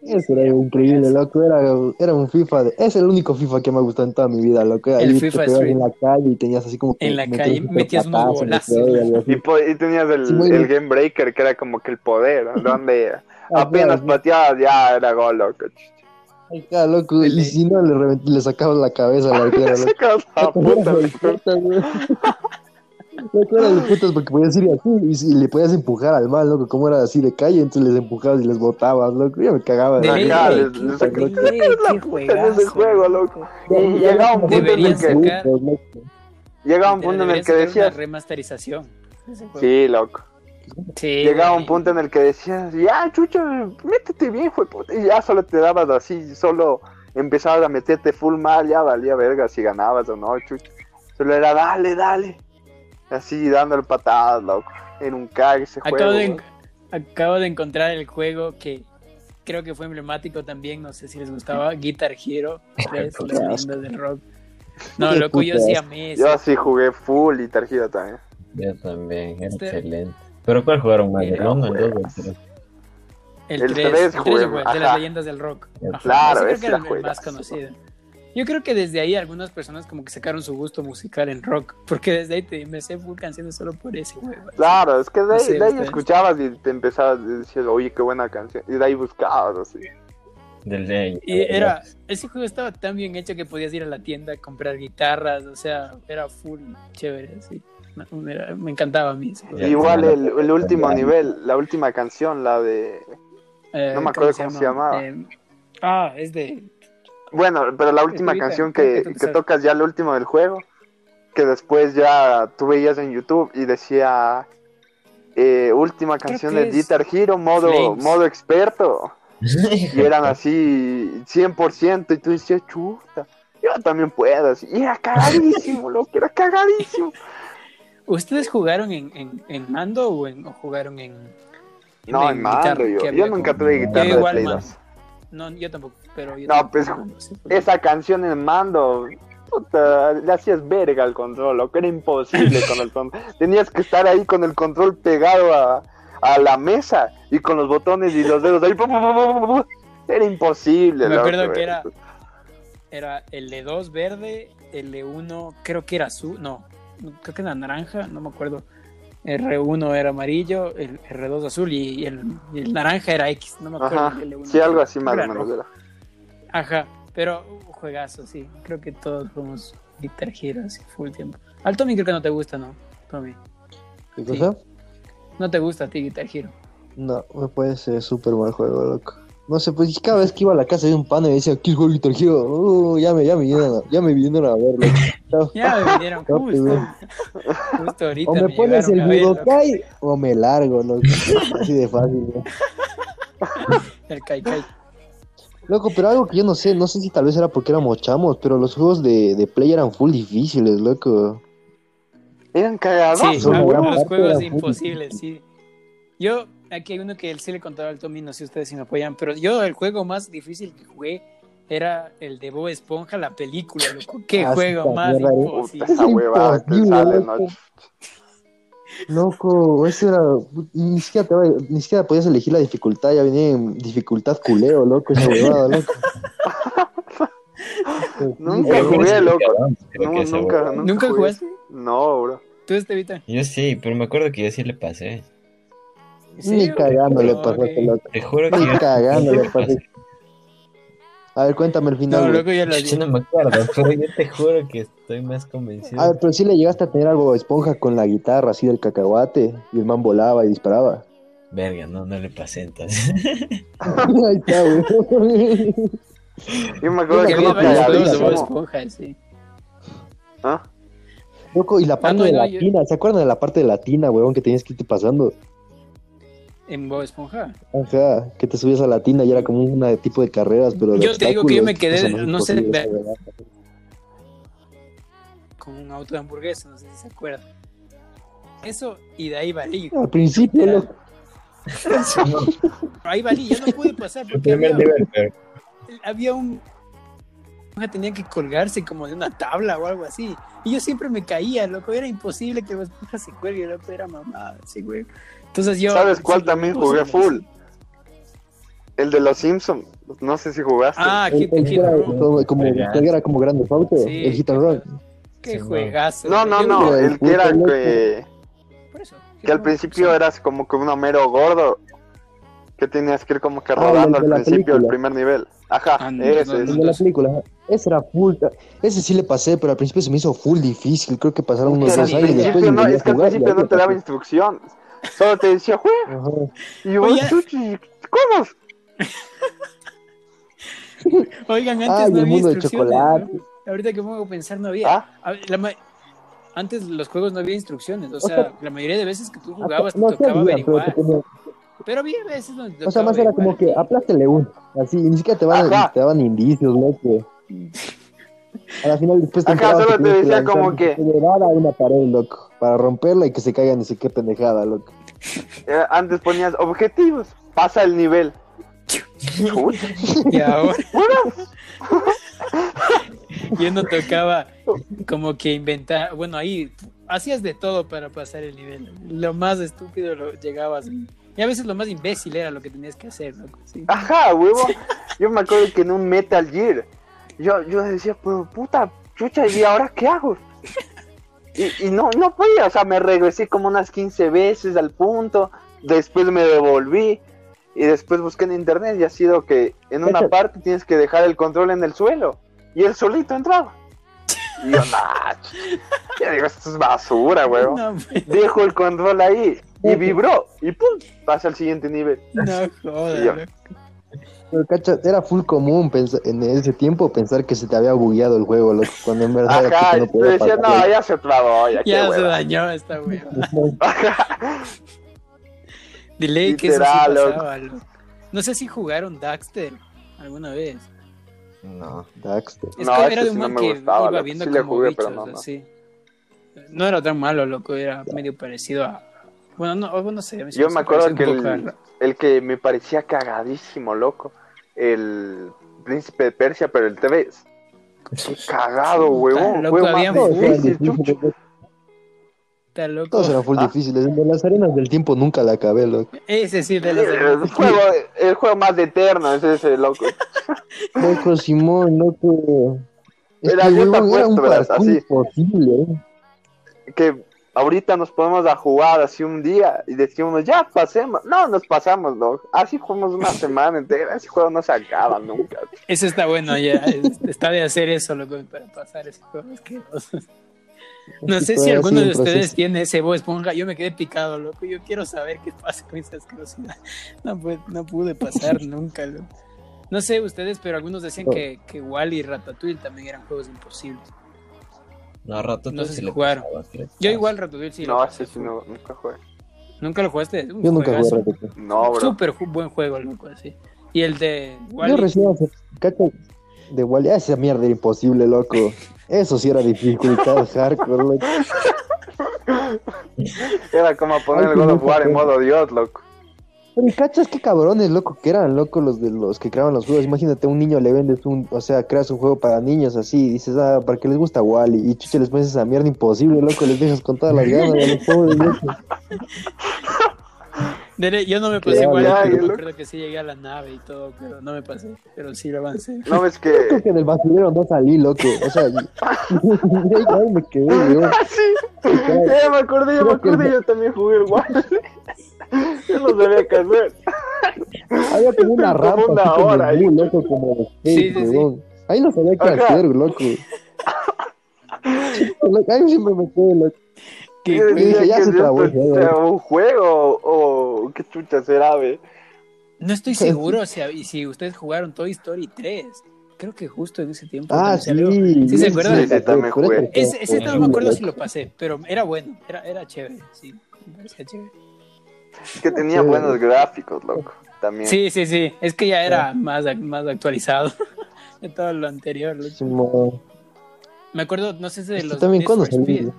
Ese era increíble, loco. Era, era un FIFA. De... Es el único FIFA que me ha gustado en toda mi vida, loco. Ahí el FIFA Street. en la calle y tenías así como. en la calle metías unos golazos. Y, y, tenías el, el Game Breaker, que era como que el poder, donde ah, apenas pateabas ya era gol, loco. Ay, loco. Y si no, le, le sacabas la cabeza al arquero. le sacabas la puta, no eran de putas porque podías ir así y, le podías empujar al mal, loco, como era así de calle, entonces les empujabas y les botabas, loco, ya me cagaba. De acá, les, les la puta en ese juego, loco. Y llegaba un punto en el que... Llegaba un punto en el que decías... remasterización. Sí, loco. Sí, Llegaba un punto en el que decías, ya, chucho, métete bien, puta. Y ya solo te dabas así, solo empezabas a meterte full mal, ya valía verga si ganabas o no, chucho. Solo era dale, dale así dándole patadas, loco. En un cag ese acabo juego. De, acabo de encontrar el juego que creo que fue emblemático también, no sé si les gustaba, Guitar Hero 3, las del rock. No, loco, yo sí amé Yo sí jugué full Guitar Hero también. Yo también, este... excelente. ¿Pero cuál jugaron más? ¿El 1, el 2 o el 3? El 3, el 3 jugué, de las leyendas del rock. Claro, ese creo que era el más conocido. Yo creo que desde ahí algunas personas como que sacaron su gusto musical en rock, porque desde ahí te, me sé full canciones solo por ese güey. Claro, es que de ahí, de ahí escuchabas y te empezabas a decir, oye, qué buena canción, y de ahí buscabas así. Del rey. Y era, ese juego estaba tan bien hecho que podías ir a la tienda a comprar guitarras, o sea, era full chévere, así. me encantaba a mí. Igual el, el, último nivel, la última canción, la de... Eh, no me acuerdo cómo se, llamaba. Eh, ah, es de bueno, pero la última canción que, que tocas ya el último del juego, que después ya tú veías en YouTube y decía eh, última canción de Guitar Hero, modo, modo experto. y eran así 100% y tú decías, chuta, yo también puedo. Y era cagadísimo, loco, era cagadísimo. ¿Ustedes jugaron en, en, en mando o, en, o jugaron en, No, en, mando, yo, yo nunca tuve guitarra de No, yo tampoco pero no, pues esa canción en mando, puta, le hacías verga al control, lo que era imposible con el control. Tenías que estar ahí con el control pegado a, a la mesa y con los botones y los dedos ahí. Era imposible. Me acuerdo que era, era el de 2 verde, el de 1 creo que era azul, no, creo que era naranja, no me acuerdo. R1 era amarillo, el R2 azul y el, y el naranja era X, no me acuerdo. Ajá. el L1. Sí, algo así más o menos era. Ajá, pero juegazo, sí. Creo que todos fuimos Guitar Hero así full tiempo. Al Tommy creo que no te gusta, ¿no? Tommy. ¿Qué Sí. cosa? No te gusta a ti Guitar Hero. No, me parece súper mal juego, loco. No sé, pues cada vez que iba a la casa de un pana y decía, ¿quieres jugar Guitar Hero? Uh, ya me, ya me vinieron a, ya me vinieron a verlo. Ya me vinieron justo. Justo ahorita. O me pones el. Budokai o me largo, loco. Así de fácil, ¿no? El Kai Kai. Loco, pero algo que yo no sé, no sé si tal vez era porque éramos chamos, pero los juegos de, de Play eran full difíciles, loco. Eran cagados. Sí, algunos juegos imposibles, sí. Yo, aquí hay uno que él sí le contaba al Tommy, no sé ustedes si me apoyan, pero yo el juego más difícil que jugué era el de Bob Esponja, la película, loco. Qué Ah, juego más imposible. esa huevada que sale. ¿no? Loco, eso era. Ni siquiera, te, ni siquiera podías elegir la dificultad, ya venía en dificultad culeo, loco, esa huevada, loco. Nunca jugué, loco. No, nunca, nunca, ¿Nunca jugué. jugaste? No, bro. ¿Tú, Estevita? Yo sí, pero me acuerdo que yo sí le pasé. Ni cagando le No, pasaste, ok. loco. Te juro que Ni yo cagando sí le le pasé. pasaste. A ver, cuéntame el final. No, loco, ya lo Yo no me acuerdo, pero yo te juro que estoy más convencido. A ver, pero sí le llegaste a tener algo esponja con la guitarra así del cacahuate y el man volaba y disparaba. Verga, no, no le pasé entonces. Ahí está, güey. Yo me acuerdo Que juegos de. Esponja, sí. ¿Ah? Loco, y la parte no, de no, la yo- tina, ¿se acuerdan de la parte de la tina, weón, que tenías que irte pasando? En Bob Esponja. Ajá, que te subías a la tina y era como un tipo de carreras, pero de Yo te digo que yo me quedé, no sé. Con un auto de hamburguesa, no sé si se acuerdan. Eso, y de ahí valí. Al principio, Era-. Ahí valí, yo no pude pasar porque había, nivel, pero había un... Tenía que colgarse como de una tabla o algo así. Y yo siempre me caía, loco. Era imposible que esponja se cuelgue, loco. Era mamada, sí, güey. Entonces yo... ¿Sabes cuál sí, también jugué full? El de los Simpsons. No sé si jugaste. Ah, El- el Hit que era como, era como grande auto, Sí, el hit and run. Qué juegazo. no, no, no. El que era que, Por eso. que al principio eras como que un Homero gordo. Que tenías que ir como que Ah, rodando el al principio del primer nivel. Ajá, Ah, no, ese no. El de la película, ese era full. Ese sí le pasé, pero al principio se me hizo full difícil. Creo que pasaron unos dos años después no, es que al principio no te daba pasé. Solo te decía, juega. Y yo, chuchi, ¿cómo? Oigan, antes Ay, no había mundo de instrucciones. chocolate. ¿no? Ahorita que me pongo a pensar, no había. ¿Ah? La ma- Antes los juegos no había instrucciones. O O sea, la mayoría de veces que tú jugabas te No, tocaba había, averiguar. tenía- Pero había veces donde te O sea, más era como que aplástele uno. Así, y ni siquiera te, van, te daban indicios, loco. A la final después enterabas solo te decía como que- sé qué huevada a una pared, loco. Para romperla y que se caiga ni qué pendejada, loco. Eh, Antes ponías objetivos. Pasa el nivel. Y ahora. Yo no tocaba como que inventar. Bueno, ahí hacías de todo para pasar el nivel. Lo más estúpido lo llegabas. Y a veces lo más imbécil era lo que tenías que hacer, loco. Sí. Ajá, huevo. Yo me acuerdo que en un Metal Gear, yo, yo decía, pero puta chucha, ¿y ahora qué hago? Y, y no, no podía, o sea, me regresé como unas 15 veces al punto, después me devolví y después busqué en internet y ha sido que en una parte tienes que dejar el control en el suelo y él solito entraba. Y yo, nah, yo digo, esto es basura, huevo. No, pues, Dejo el control ahí y vibró y pum, pasa al siguiente nivel. no loco. Pero, cacha, era full común en ese tiempo pensar que se te había bugueado el juego, loco. Cuando en verdad era Ajá, que no podía decía, pasar. no, ya se trabó, ya, se hueva. dañó esta wea. Delay que eso sí Literal, loco. pasaba, loco. No sé si jugaron Daxter alguna vez. no. Daxter. Es No, que era de sí un man me que gustaba, iba viendo Sí como jugué, bichos, pero no, no. así. No era tan malo, loco, era medio parecido a... Bueno, no, sé. sí Yo me acuerdo que el que me parecía cagadísimo, loco, el príncipe de Persia, pero el TV. Qué cagado, huevón. Fue más difícil, chucho. Está loco. todos eran full Ah. difíciles. El de las arenas del tiempo nunca la acabé, loco. Ese sí, de los El juego, el juego más eterno es ese, loco. Loco, Simón, loco. Yo te era apuesto, parkour así. imposible, ¿eh? que ahorita nos ponemos a jugar así un día y decimos, ya pasemos. No, nos pasamos, ¿no? Así jugamos una semana entera, ese juego no se acaba nunca. Eso está bueno, ya. Está de hacer eso, loco, para pasar ese juego. No sé si alguno de ustedes tiene ese voz esponja. Yo me quedé picado, loco. Yo quiero saber qué pasa con esa asquerosidad. No, no pude pasar nunca, loco. No sé ustedes, pero algunos decían que, que Wally y Ratatouille también eran juegos imposibles. No, Ratatouille no sé si jugaron. Yo igual Ratatouille sí. No, sí, sí, no, nunca jugué. ¿Nunca lo jugaste? Yo nunca jugué Ratatouille. No, bro. Súper buen juego, loco, así. Y el de Wally. Yo recién cacho de Wally. Esa mierda era imposible, loco. Eso sí era dificultad hardcore, loco. Era como poner el God of War en modo Dios, loco. Pero cachas qué cabrones, loco, que eran locos los de los que creaban los juegos. Imagínate, un niño le vendes un, o sea, creas un juego para niños así, y dices, ah, para que les gusta Wally, y chuche les pones esa mierda imposible, loco, les dejas con todas las ganas de los pobres, loco. Yo no me pasé igual, yo creo que sí llegué a la nave y todo, pero no me pasé, pero sí lo avancé. No, es que... Yo creo que del basurero no salí, loco, o sea, ahí me quedé, yo. Sí, ya me acordé, ya me acordé, yo también jugué el Wally. Yo no sabía qué hacer. Había como una rampa una así hora ahí. muy loco, como de Sí, skate, sí, sí. Ahí no sabía qué Ajá. hacer, loco. Ahí siempre me quedé, loco. ¿Qué decía dije, ya que se trabó, eh, un juego o qué chucha será, ve. No estoy seguro si, hab- si ustedes jugaron Toy Story 3. Creo que justo en ese tiempo. Ah, sí. salió. ¿Sí se acuerdan? Sí, sí, también jugué. que- Ese, ese no me acuerdo si lo pasé, pero era bueno, era, era chévere, sí, me parecía chévere. Es que tenía Sí. buenos gráficos, loco. También. Sí, sí, sí, es que ya era más, más actualizado de todo lo anterior. loco. Me acuerdo, no sé si de Este los también, Need ¿cuándo for Speed, salió?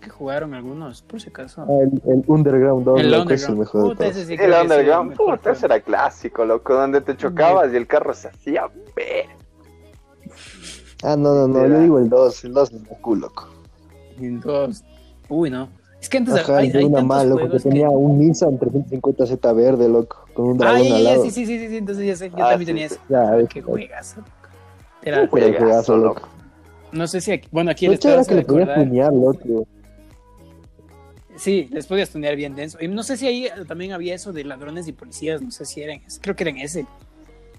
que jugaron algunos, por si acaso. Ah, El, el Underground 2, el loco, es el Underground. mejor Puta, ese sí El Underground, mejor puta, ese era clásico, loco, donde te chocabas y el carro se hacía ver. Ah, no, no, no, Era- yo digo el 2, el 2 es muy cool, loco. Y dos- Uy, no. Es que antes Ajá, hay, el de hay una más, loco, que tenía que... un Nissan 350Z verde, loco, con un Ah, dragón ya, al lado. sí, sí, sí, sí, entonces ya sé, yo Ah, también sí, tenía sí. eso. Ya, ves, Qué loco. juegazo. Era, Pero Juegazo, juegazo, loco. no sé si aquí, bueno, aquí les chévere vas que le podías tunear, loco. Sí, les podías tunear bien denso. Y no sé si ahí también había eso de ladrones y policías, no sé si eran, creo que eran ese,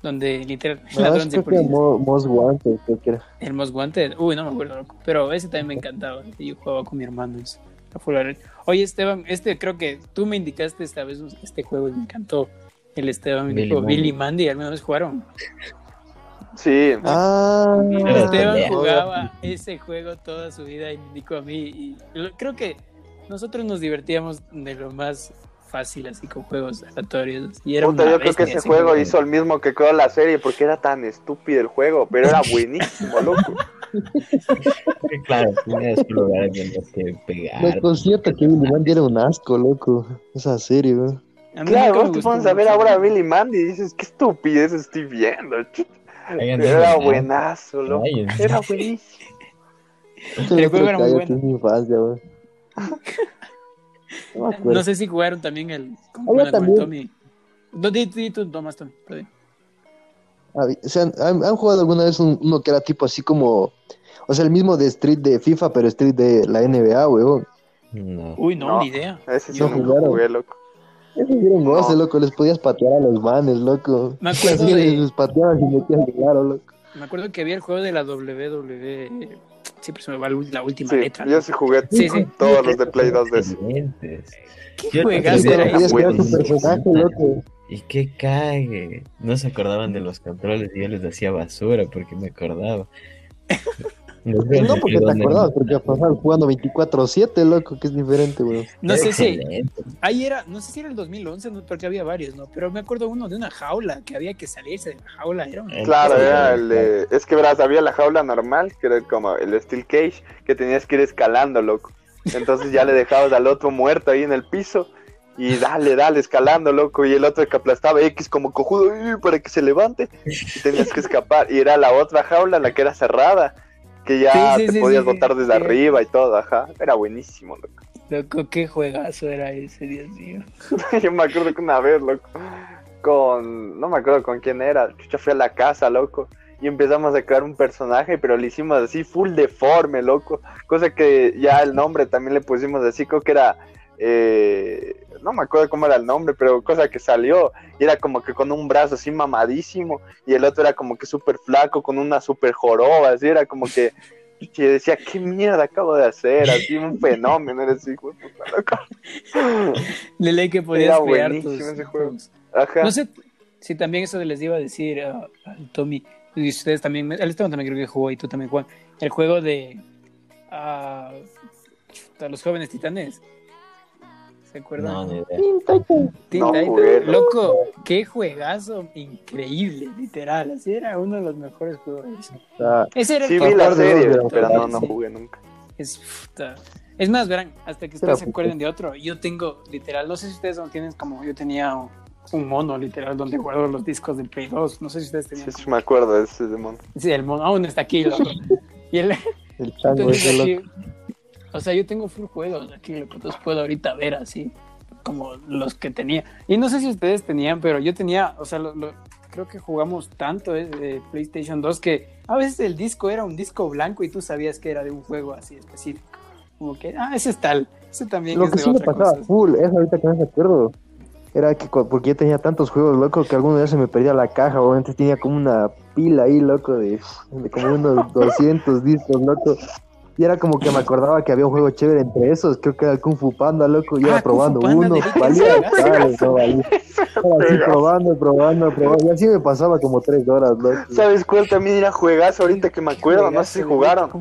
donde literal, No, ladrones y creo que era policías. Mo- Most Wanted, creo que era. El Most Wanted, uy, no me acuerdo, loco. pero ese también me encantaba. y Yo jugaba con mi hermano. eso. Full. Oye, Esteban, este creo que tú me indicaste esta vez este juego y me encantó. El Esteban me Billy dijo, Mandy. Billy Mandy, ¿alguna vez jugaron? Sí, Ah, Esteban jugaba ese juego toda su vida y me indicó a mí. Y lo- creo que nosotros nos divertíamos de lo más fácil, así con juegos aleatorios. Y era puta, una yo creo que ese juego juego. hizo el mismo que creó la serie porque era tan estúpido el juego, pero era buenísimo, loco. Claro, tenías lugares en los que pegar. me concierto que Billy Mandy era un asco, loco. Esa serie, güey. A Claro, vos te pones a ver mucho. ahora a Billy Mandy y dices, qué estupidez estoy viendo. Era buenazo, loco. Era buenísimo. El juego era muy bueno. es infancia. No. No sé si jugaron también el. Había bueno, también- Tommy. No, di, di tú, Tomás, Tommy. Ah, O sea, ¿han, han jugado alguna vez un- uno que era tipo así como. O sea, el mismo de Street de FIFA, pero Street de la NBA, weón. No. Uy, no, No. ni idea. Ese sí nunca jugaron. jugué, loco. Ese era un goce, No. loco. Les podías patear a los manes, loco. Me acuerdo Así de- les pateabas y metías el claro, loco. Me acuerdo que había el juego de la WWE. Siempre se me va la última Sí, letra. yo sí jugué Sí, sí. todos los de Play 2 de ese. Excelentes. ¿Qué Yo era era Y qué cague. No se acordaban de los controles y yo les hacía basura porque me acordaba. No porque te acordabas, porque pasabas jugando 24-7, loco, que es diferente, weón. No sé si. Ahí era, no sé si era el 2011, no, porque había varios, ¿no? Pero me acuerdo uno de una jaula, que había que salirse de la jaula. Era un- Claro, era el de... Es que verás, había la jaula normal, que era como el Steel Cage, que tenías que ir escalando, loco. Entonces ya le dejabas al otro muerto ahí en el piso y dale, dale, escalando, loco. Y el otro que aplastaba X como cojudo para que se levante y tenías que escapar. Y era la otra jaula, la que era cerrada, que ya Sí, sí, te sí, podías botar desde arriba y todo, ajá. Era buenísimo, loco. Loco, qué juegazo era ese, Dios mío. Yo me acuerdo que una vez, loco, con, no me acuerdo con quién era, chucha fui a la casa, loco, y empezamos a crear un personaje, pero lo hicimos así full deforme, loco. Cosa que ya el nombre también le pusimos así, creo que era, eh, no me acuerdo cómo era el nombre, pero cosa que salió, y era como que con un brazo así mamadísimo, y el otro era como que súper flaco, con una súper joroba, así era como que, que decía, ¿qué mierda acabo de hacer? Así un fenómeno, era así, de puta, loco. Le leí que podías Era crear tus ese juego. juegos. Ajá. No sé si también eso les iba a decir a, Tommy, y ustedes también, el Esteban también creo que jugó y tú también, Juan, el juego de chuta, los jóvenes titanes. ¿Se acuerdan? No, ni idea. Teen No loco. Loco, qué juegazo increíble, literal. Así era uno de los mejores juegos. Sea, Ese era el Sí vi la serie, pero no, no jugué nunca. Es, puta. es más, verán, hasta que ustedes se acuerden de otro. Yo tengo, literal, no sé si ustedes no tienen como yo tenía un mono, literal, donde guardo los discos del Play 2. No sé si ustedes tenían. sí, me acuerdo de ese demonio. Sí, el mono aún está aquí, loco. Y el, el chango entonces ese aquí- loco. O sea, yo tengo full juegos aquí, loco, entonces puedo ahorita ver así, como los que tenía. Y no sé si ustedes tenían, pero yo tenía, o sea, lo- lo- creo que jugamos tanto eh, de PlayStation 2 que a veces el disco era un disco blanco y tú sabías que era de un juego así específico. Como que, ah, ese es tal, ese también Lo es que de sí me otra pasaba cosa. full, es ahorita que no me acuerdo. Era que porque yo tenía tantos juegos, loco, que alguno día se me perdía la caja, o antes tenía como una pila ahí, loco, de, de como unos 200 discos, loco. Y era como que me acordaba que había un juego chévere entre esos, creo que era el Kung Fu Panda, loco, y Ah, iba Fu probando uno, valía, dale, no valía. Así probando, probando, probando, y así me pasaba como tres horas, loco. ¿Sabes cuál también era juegazo ahorita que me acuerdo? No sé si jugaron.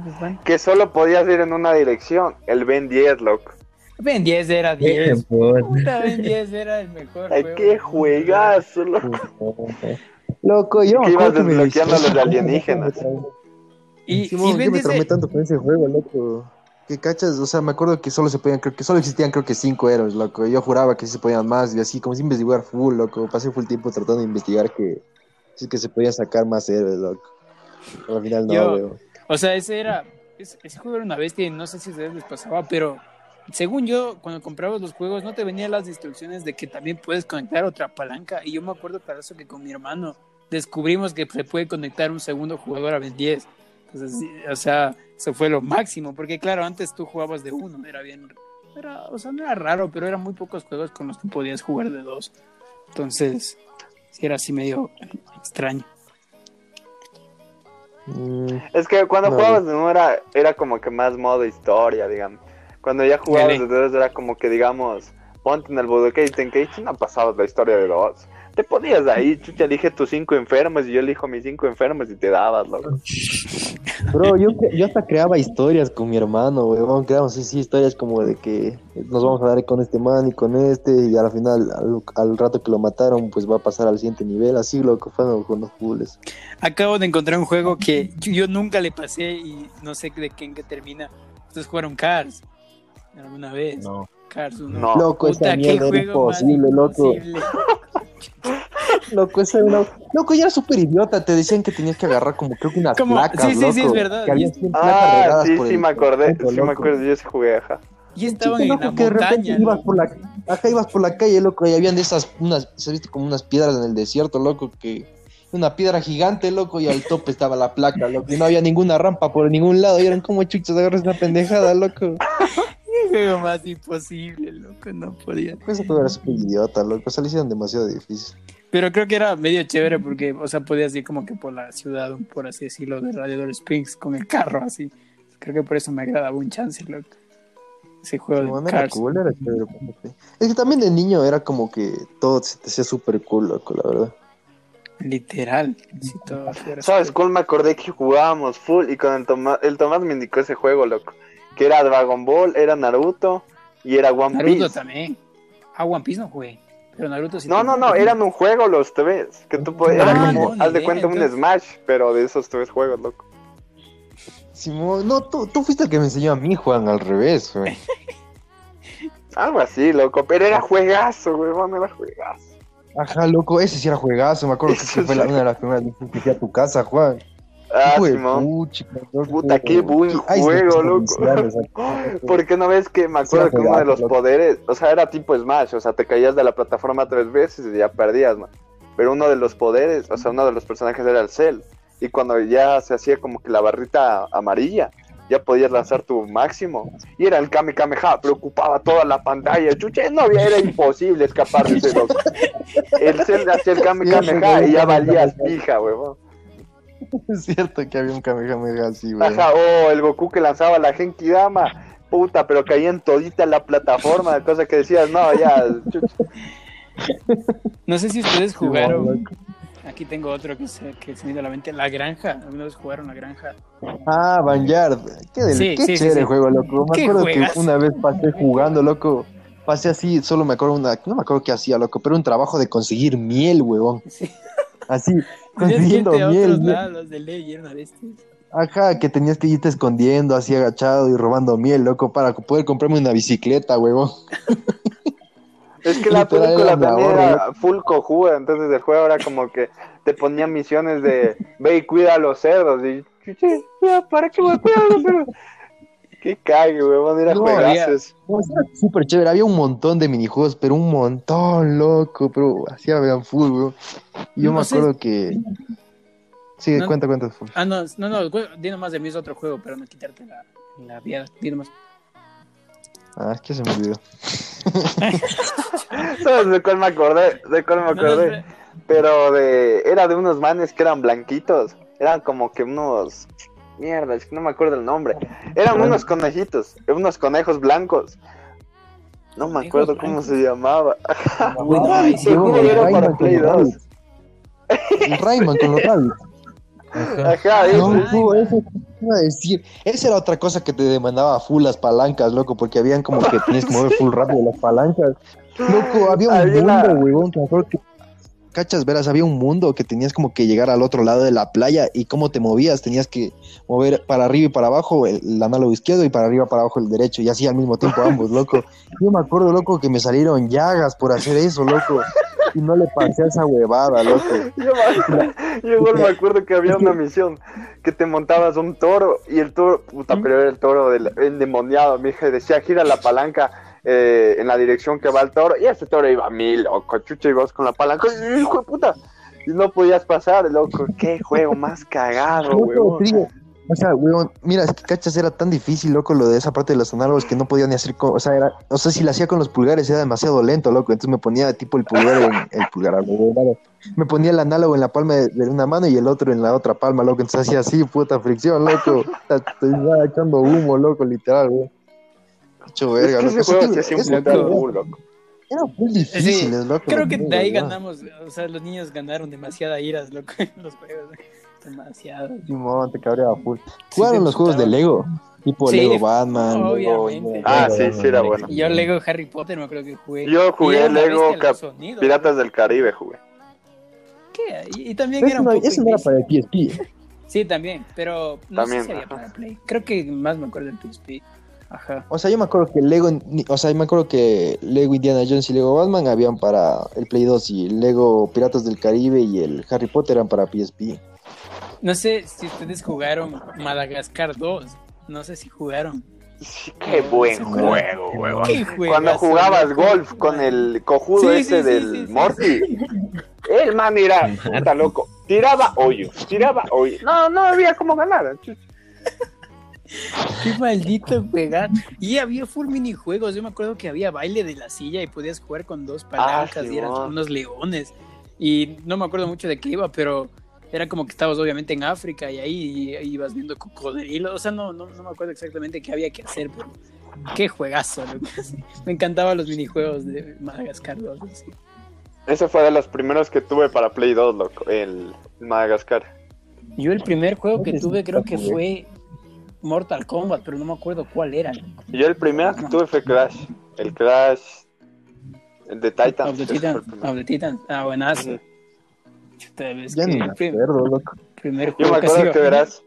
Que solo podías ir en una dirección. El Ben 10, loco. Ben 10 era Qué 10. puta. Puta, Ben 10 era el mejor. Ay, juego. qué juegazo, loco. Loco, yo Que ibas desbloqueando a los alienígenas. Y, Simón, y yo me 10 traumé tanto con ese juego, loco. Que cachas, o sea, me acuerdo que solo se podían, creo que solo existían creo que cinco héroes, loco. Yo juraba que sí se podían más, y así como sin investigar full, loco. Pasé full tiempo tratando de investigar que sí que se podían sacar más héroes, loco. Pero al final no, Yo- weón. O sea, ese era. Ese, ese juego era una bestia y no sé si a ustedes les pasaba, pero según yo, cuando comprabas los juegos, no te venían las instrucciones de que también puedes conectar otra palanca. Y yo me acuerdo para eso que con mi hermano descubrimos que se puede conectar un segundo jugador a Ben 10. Entonces, sí, o sea, eso fue lo máximo, porque claro, antes tú jugabas de uno, era bien. Era, o sea, no era raro, pero eran muy pocos juegos con los que podías jugar de dos. Entonces, sí era así medio extraño. Mm, Es que cuando No, jugabas de uno era, era como que más modo historia, digamos. Cuando ya jugabas Dale. de dos era como que, digamos, ponte en el Budokai Tenkaichi, no pasabas la historia de dos. Te ponías ahí, chucha, elige tus cinco enfermos y yo elijo mis cinco enfermos y te dabas, loco. Bro, yo, yo hasta creaba historias con mi hermano, weón. Creamos sí, sí, historias como de que nos vamos a dar con este man y con este, y al final, al, al rato que lo mataron, pues va a pasar al siguiente nivel. Así, loco, fueron con los fulles. Acabo de encontrar un juego que yo, yo nunca le pasé y no sé de qué en qué termina. Ustedes jugaron Cars alguna vez. No. Cars 1. No. Loco, Puta, qué mierda era imposible, loco. Loco, ese era una- Loco, ya era súper idiota. Te decían que tenías que agarrar como creo que unas Como- placas, sí, sí, loco. sí, es verdad. Que había Y- 100 placas Ah, sí, por sí el me acordé, sí me loco. acuerdo, yo sí jugué, ajá. Y estaban en loco, la que de repente montaña. por la acá ibas por la calle, loco, y habían de esas unas, se viste como unas piedras en el desierto, loco, que una piedra gigante, loco, y al tope estaba la placa, loco, y no había ninguna rampa por ningún lado, y eran como chuchos, agarras una pendejada, loco. Juego más imposible, loco, no podía. Eso todo era súper idiota, loco, se le hicieron demasiado difícil. Pero creo que era medio chévere porque, o sea, podías ir como que por la ciudad, por así decirlo, de Radiador Springs con el carro, así. Creo que por eso me agradaba un chance, loco. Ese juego No, de no era Cars. cool, era chévere, Es que también de niño era como que todo se te hacía súper cool, loco, la verdad. Literal. Sí, todo ¿Sabes cuál me acordé que jugábamos full? Y con el Tomás, el Tomás me indicó ese juego, loco. Que era Dragon Ball, era Naruto y era One Naruto Piece. también. Ah, One Piece no jugué. Pero Naruto sí. No, no, no, eran un juego los tres. Que tú podías, Ah, era como, no, haz de cuenta un Smash, pero de esos tres juegos, loco. Simón, no, tú, tú fuiste el que me enseñó a mí, Juan, al revés, güey. Algo así, loco. Pero era juegazo, weón, era juegazo. Ajá, loco, ese sí era juegazo, me acuerdo que fue la- una de las primeras veces que fui a tu casa, Juan. Ah, de Simón. Puta, qué buen Ay, juego, loco. ¿Por qué no ves que me acuerdo Sí, que uno de los loco. poderes, o sea, era tipo Smash, o sea, te caías de la plataforma tres veces y ya perdías, man. Pero uno de los poderes, o sea, uno de los personajes era el Cell. y cuando ya se hacía como que la barrita amarilla, ya podías lanzar tu máximo. Y era el Kame Kameha, preocupaba toda la pantalla. Chuche, no había, era imposible escapar de ese loco. El Zelda hacía el Kame Kameha y ya valías pija, huevón. Es cierto que había un Kamehameha así, güey. Ajá, oh, el Goku que lanzaba la Genki Dama. Puta, pero caía en todita la plataforma, cosa que decías, no, ya. chucha. No sé si ustedes jugaron. Aquí tengo otro que se, que se me viene a la mente. La granja. ¿Alguna vez jugaron la granja? Ah, Vanguard. Qué, del, Sí, qué sí, sí, chévere sí. juego, loco. Me Qué acuerdo juegas. que una vez pasé jugando, loco. Pasé así, solo me acuerdo una, no me acuerdo qué hacía, loco, pero un trabajo de conseguir miel, huevón. Sí. Así, Tenías que consiguiendo irte a miel. otros miel. lados de ley y era una bestia. Ajá, que tenías que irte escondiendo, así agachado y robando miel, loco, para poder comprarme una bicicleta, huevón. Es que la película también ahorro, era full cojuda, entonces el juego era como que te ponía misiones de ve y cuida a los cerdos. Y chuche, ¿para qué voy a cuidar a los cerdos? Qué cague, huevón, era No, juegazos. No, era súper chévere, había un montón de minijuegos, pero un montón, loco, pero hacía vean full, weón. Y yo No me sé. acuerdo que... Sí, No- cuenta, cuenta. full. Ah, no, no, no. Di nomás de mí es otro juego, pero no quitarte la, la vida. Di nomás. Ah, es que se me olvidó. ¿Sabes de cuál me acordé? De cuál me No, no, acordé. Pero de era de unos manes que eran blanquitos. Eran como que unos mierda, es que no me acuerdo el nombre. Eran unos conejitos, unos conejos blancos. No me acuerdo cómo se llamaba. Uy, no, ahí sí, Te juro, el era para Rayman con Play los 2. rabbits. El Rayman con los rabbits. Ajá. Ajá, ese. No, no, eso te iba a decir. Esa era otra cosa que te demandaba full las palancas, loco, porque habían como que tenías que mover full rápido las palancas. Loco, había un Había mundo, una- huevón, que- Cachas, verás, había un mundo que tenías como que llegar al otro lado de la playa y cómo te movías, tenías que mover para arriba y para abajo el, el análogo izquierdo y para arriba para abajo el derecho y así al mismo tiempo ambos, loco. Yo me acuerdo, loco, que me salieron llagas por hacer eso, loco, y no le pasé a esa huevada, loco. Yo, igual me acuerdo que había una misión que te montabas un toro y el toro, puta, pero era el toro del endemoniado, mi hija decía gira la palanca eh, en la dirección que va el toro y ese toro iba a mil, loco, chucha y vos con la palanca, hijo de puta, y no podías pasar, loco, qué juego más cagado, digo, o sea, weón, mira, es que cachas era tan difícil, loco, lo de esa parte de los análogos que no podía ni hacer, co- o sea, era, o sea, si lo hacía con los pulgares era demasiado lento, loco, entonces me ponía tipo el pulgar en el pulgar, me ponía el análogo en la palma de, de una mano y el otro en la otra palma, loco, entonces hacía así, puta fricción, loco, estoy ya echando humo, loco, literal, weón. Hecho Es verga, que loco. ese juego que se hacía un juego full, loco. Era muy difíciles, loco. Creo que de ahí ¿no? ganamos. O sea, los niños ganaron demasiada iras, loco, en los juegos. Demasiado. Simón, te cabreaba full. Jugaron te los juegos de. Lego, tipo Sí, Lego Batman, Lego- obviamente. Ah, Lego, sí, Lego, sí era bueno. Y yo Lego Harry Potter me creo que jugué. Yo jugué Lego Cap- sonidos, Piratas del Caribe, jugué. ¿Qué? Y, y también Eso era un no, poco eso no era para el PSP. Sí, también, pero no También, sé si había para Play. Creo que más me acuerdo del PSP. Ajá. O sea, yo me acuerdo que Lego, o sea, yo me acuerdo que Lego Indiana Jones y Lego Batman habían para el Play 2 y Lego Piratas del Caribe y el Harry Potter eran para PSP. No sé si ustedes jugaron Madagascar 2. No sé si jugaron. Sí, qué buen Sí, juego, huevón. ¿Qué juegazo, Cuando jugabas golf con el cojudo Sí, ese sí, del sí, sí, Morty, el man era puta loco, tiraba hoyo, tiraba hoyo. No, no había cómo ganar. Qué maldito juegar. Y había full minijuegos. Yo me acuerdo que había baile de la silla y podías jugar con dos palancas y eran unos leones. Y no me acuerdo mucho de qué iba, pero era como que estabas obviamente en África y ahí ibas viendo cocodrilos. O sea, no, no, no me acuerdo exactamente qué había que hacer, pero qué juegazo. loco. Me encantaban los minijuegos de Madagascar 2. sí. Ese fue de los primeros que tuve para Play 2, loco, el, Madagascar. Yo el primer juego que tuve creo que fue Mortal Kombat, pero no me acuerdo cuál era. Yo el primero que tuve fue Crash, el Crash el de Titan. Of the Titan. Of the Titan. Ah, buenazo. Ujú. Chuta, es Ya que ni me el prim- acuerdo, loco. primer Yo me que acuerdo que verás,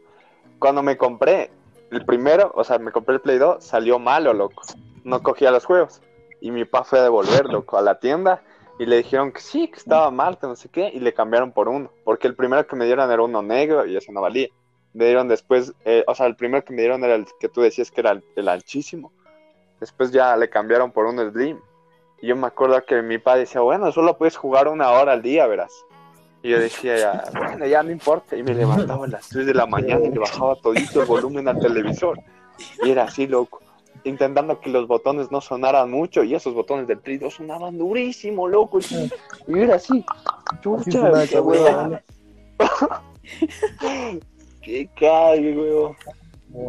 cuando me compré el primero, o sea, me compré el Play 2, salió malo, loco. No cogía los juegos. Y mi papá fue a devolver, loco, a la tienda. Y le dijeron que sí, que estaba mal, que no sé qué. Y le cambiaron por uno. Porque el primero que me dieron era uno negro y ese no valía. Me dieron después, eh, o sea, el primero que me dieron era el que tú decías que era el, el anchísimo. Después ya le cambiaron por uno slim. Y yo me acuerdo que mi padre decía, bueno, solo puedes jugar una hora al día, verás. Y yo decía, ya, bueno, ya no importa. Y me levantaba a las 3 de la mañana y le bajaba todito el volumen al televisor. Y era así, loco. Intentando que los botones no sonaran mucho. Y esos botones del Play 2 sonaban durísimo, loco. Y era así. Chucha, qué. Qué cague, huevo.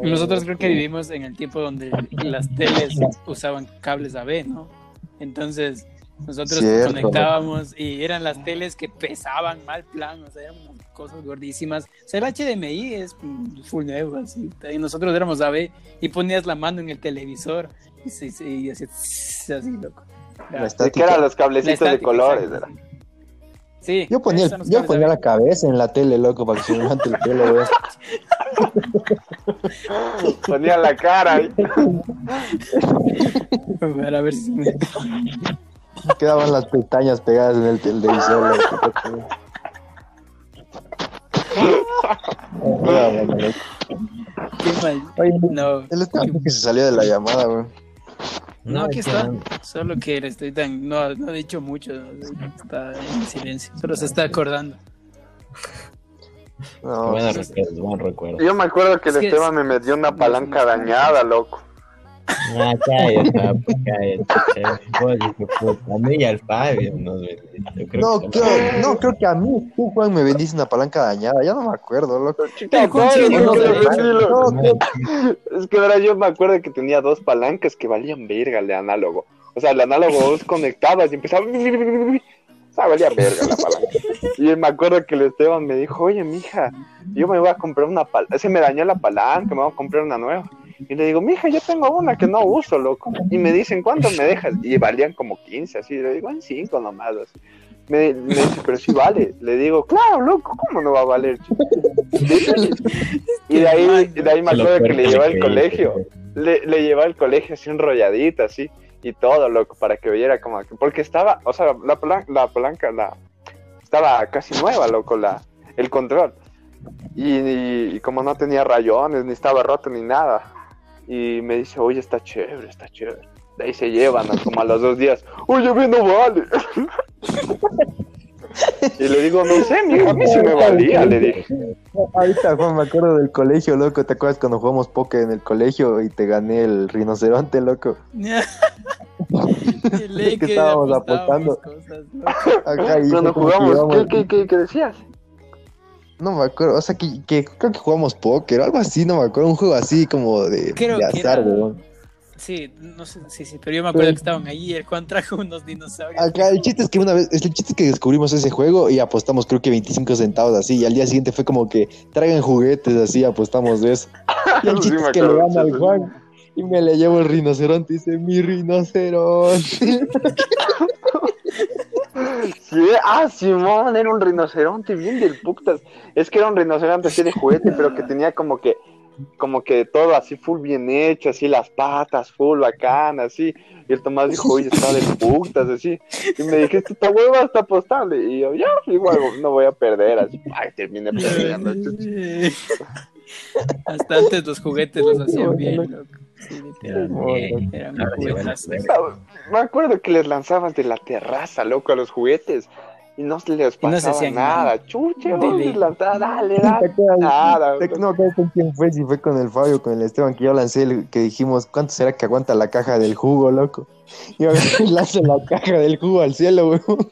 Nosotros creo que vivimos en el tiempo donde las teles usaban cables AB, ¿no? Entonces, nosotros Cierto. conectábamos y eran las teles que pesaban mal plan, o sea, eran unas cosas gordísimas. O sea, el HDMI es full nuevo, así. Y nosotros éramos AB y ponías la mano en el televisor y, y así, así, loco. La Era- Es que eran los cablecitos la de colores. era. Sí, Yo ponía, el- yo ponía la cabeza en la tele, loco, para que se me levante el pelo, weón. Ponía la cara ahí. Para ver si me... Quedaban las pestañas pegadas en el televisor. Qué mal. Oye, No, el Esteban que se salió de la llamada, weón. No, aquí está. Solo que le estoy tan. No, no ha dicho mucho. Está en silencio. Solo se está acordando. No, Buenos recuerdos, buen recuerdo. Yo me acuerdo que el Es que Esteban me metió una palanca dañada, loco. Ah, cállate, papi, cállate. che. Vos, hijo de puta. A mí y al Fabio nos vendiste. Yo creo no, que creo, no, creo que a mí, tú, Juan, me vendiste una palanca dañada. Ya no me acuerdo, loco. Chica, Juan, no, no, no, Es que ahora yo me acuerdo que tenía dos palancas que valían verga el de análogo. O sea, el análogo vos conectabas y empezaba. O sea, valía verga la palanca. Y me acuerdo que el Esteban me dijo, oye, mija, yo me voy a comprar una palanca. Se me dañó la palanca, me voy a comprar una nueva. Y le digo, mija, yo tengo una que no uso, loco. Y me dicen, ¿cuánto me dejas? Y valían como 15, así. Le digo, en 5 nomás, así. Me, me dice, pero sí vale. Le digo, claro, loco, ¿cómo no va a valer? chico?" y de ahí, de ahí me acuerdo que le que llevaba le al colegio le, le llevaba al colegio así enrolladita, así, y todo, loco, para que viera como que, porque estaba, o sea, la, palan- la palanca, la, estaba casi nueva, loco, la, el control, y, y- y como no tenía rayones, ni estaba roto, ni nada, y me dice, oye, está chévere, está chévere, de ahí se llevan, como a los dos días, oye, ve, no vale, y le digo, no sé, mija, a mí sí me valía, le dije, Ahorita, Juan, me acuerdo del colegio, loco. ¿Te acuerdas cuando jugamos póker en el colegio y te gané el rinoceronte, loco? Qué ley que que estábamos apostando. cosas. Acá cuando jugamos, ¿qué, qué, qué, qué decías? No me acuerdo, o sea, que, que creo que jugamos póker, algo así, no me acuerdo, un juego así como de, Creo de que azar, era- weón. Sí, no sé, sí, sí, pero yo me acuerdo Pero- que estaban ahí, el Juan trajo unos dinosaurios. Acá el chiste es que una vez, el chiste es que descubrimos ese juego y apostamos creo que 25 centavos así, y al día siguiente fue como que traigan juguetes así, apostamos de eso. Y el chiste es que le gana al. Juan y me le llevo el rinoceronte y dice, mi rinoceronte. Sí, ah, Simón, era un rinoceronte bien del putas. Es que era un rinoceronte así de juguete, pero que tenía como que, como que todo así full bien hecho, así las patas full bacán, así. Y el Tomás dijo, oye, está de putas, así. Y me dijiste, esta hueva está apostable. Y yo, ya, igual no voy a perder, así. Ay, terminé perdiendo. Hasta antes los juguetes los hacían bien, loco. Sí, literalmente. Eran Ahora sí van a juguetes. ser. Me acuerdo que les lanzabas de la terraza, loco, a los juguetes. Y no se les no se pasaba hacían nada. nada. Chuche, lanzabas, dale, ¿Te dale. Nada. No, ¿sabes con quién fue? Si fue con el Fabio, con el Esteban, que yo lancé, el, que dijimos, ¿cuánto será que aguanta la caja del jugo, loco? Y yo lanzo la caja del jugo al cielo, weón.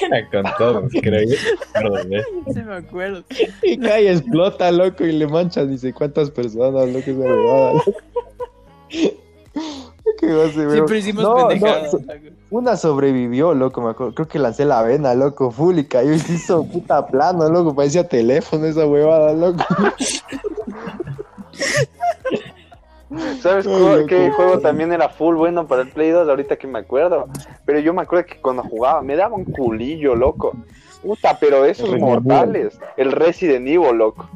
Era con todos, creo yo. Perdón, ¿eh? Sí, me acuerdo. Y cae, explota, loco, y le mancha dice cuántas personas, loco, esa huevada, loco. Qué. Siempre hicimos No, pendejadas. Una sobrevivió, loco, me acuerdo. Creo que lancé la avena, loco, full, y cayó y se hizo puta plano, loco. Parecía teléfono esa huevada, loco. ¿Sabes Ay, loco. qué juego también era full bueno para el Play 2? Ahorita que me acuerdo. Pero yo me acuerdo que cuando jugaba me daba un culillo, loco. Puta, pero esos El Resident mortales. El Resident Evil, loco.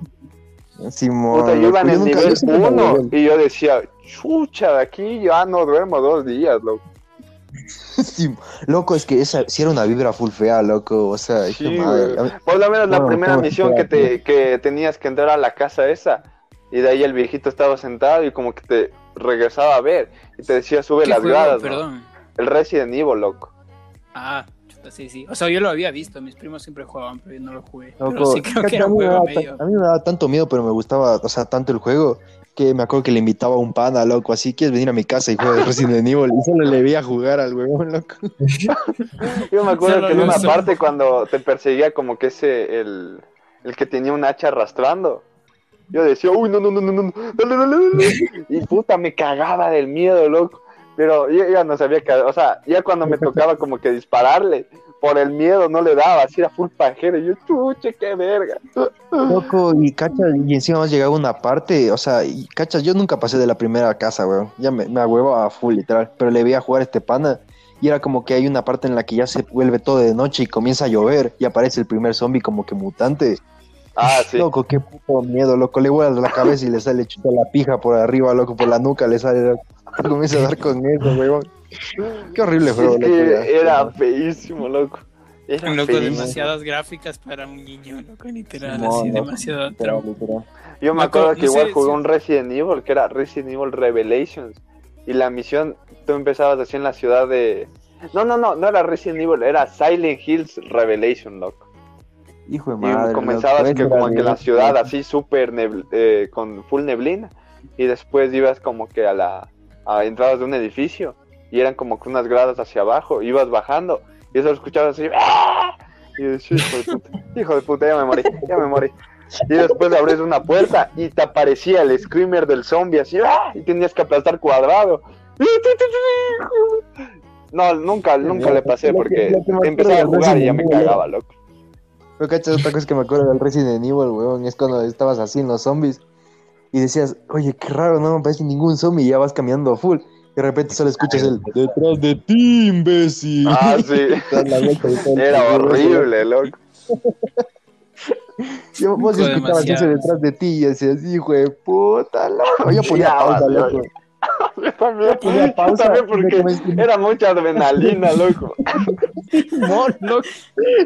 Simón. Puta, yo iba en loco, el nivel yo siempre me 1 aburrí. y yo decía, chucha, de aquí ya no duermo dos días, loco. Sí, loco, es que esa sí era una vibra full fea, loco. O sea, Sí, qué madre. Por lo menos la Bueno, primera ¿cómo misión que, te, que tenías que entrar a la casa esa y de ahí el viejito estaba sentado y como que te regresaba a ver y te decía, sube ¿Qué las gradas. El Resident Evil, loco. Ah, sí, sí. O sea, yo lo había visto, mis primos siempre jugaban, pero yo no lo jugué. Pero Loco, sí creo cacha, que era a un mí me juego daba ta- medio. A mí me daba tanto miedo, pero me gustaba, o sea, tanto el juego, que me acuerdo que le invitaba a un pana, loco, así, ¿quieres venir a mi casa y juegas Resident Evil? Y solo le veía jugar al huevón, loco. Yo me acuerdo Solo que en una uso. parte cuando te perseguía como que ese, el, el que tenía un hacha arrastrando, yo decía, uy, no, no, no, no, no, dale, dale, dale. Y puta, me cagaba del miedo, loco. Pero yo ya no sabía que, o sea, ya cuando me tocaba como que dispararle, por el miedo no le daba, así era full pajero. Y yo, chuche, qué verga. Loco, y cachas, y encima más llegaba una parte, o sea, y cachas, yo nunca pasé de la primera casa, weón. Ya me, me a full, literal. Pero le veía jugar a este pana, y era como que hay una parte en la que ya se vuelve todo de noche y comienza a llover, y aparece el primer zombie como que mutante. Ah, sí. Loco, qué puto miedo, loco. Le vuelas la cabeza y le sale chuta la pija por arriba, loco, por la nuca le sale. loco. Comienza a dar con eso, weón. Qué horrible juego, loco. ya. que era feísimo, loco. Era Loco, feísimo. demasiadas gráficas para un niño, loco, literal, No, así, no, demasiado literal, literal. Yo me acuerdo que no igual sé jugué un Resident Evil que era Resident Evil Revelations. Y la misión, tú empezabas así en la ciudad de. No, no, no, no era Resident Evil, era Silent Hills Revelation, loco. Hijo de Y madre. comenzabas loco, que como que en la ciudad así súper eh, con full neblina. Y después ibas como que a la a entradas de un edificio. Y eran como que unas gradas hacia abajo. Ibas bajando. Y eso lo escuchabas así. ¡ah! Y yo decía, hijo de puta, hijo de puta, ya me morí, ya me morí. Y después abres una puerta y te aparecía el screamer del zombie así, ¡ah! y tenías que aplastar cuadrado. No, nunca, nunca le pasé Lo que- porque lo que me empezaba a jugar y ya me cagaba, loco. Pero cachas, otra cosa que me acuerdo del Resident Evil, weón, es cuando estabas así en los zombies y decías, oye, qué raro, no me aparece ningún zombie y ya vas caminando full. Y de repente solo escuchas el detrás de ti, imbécil. Ah, sí. Era horrible, loco. Yo, vos escuchabas demasiado. detrás de ti y decías, hijo de puta, loco. Yo ponía pausa, loco. Yo también, ponía yo pausa también porque era mucha adrenalina, loco. No, loco.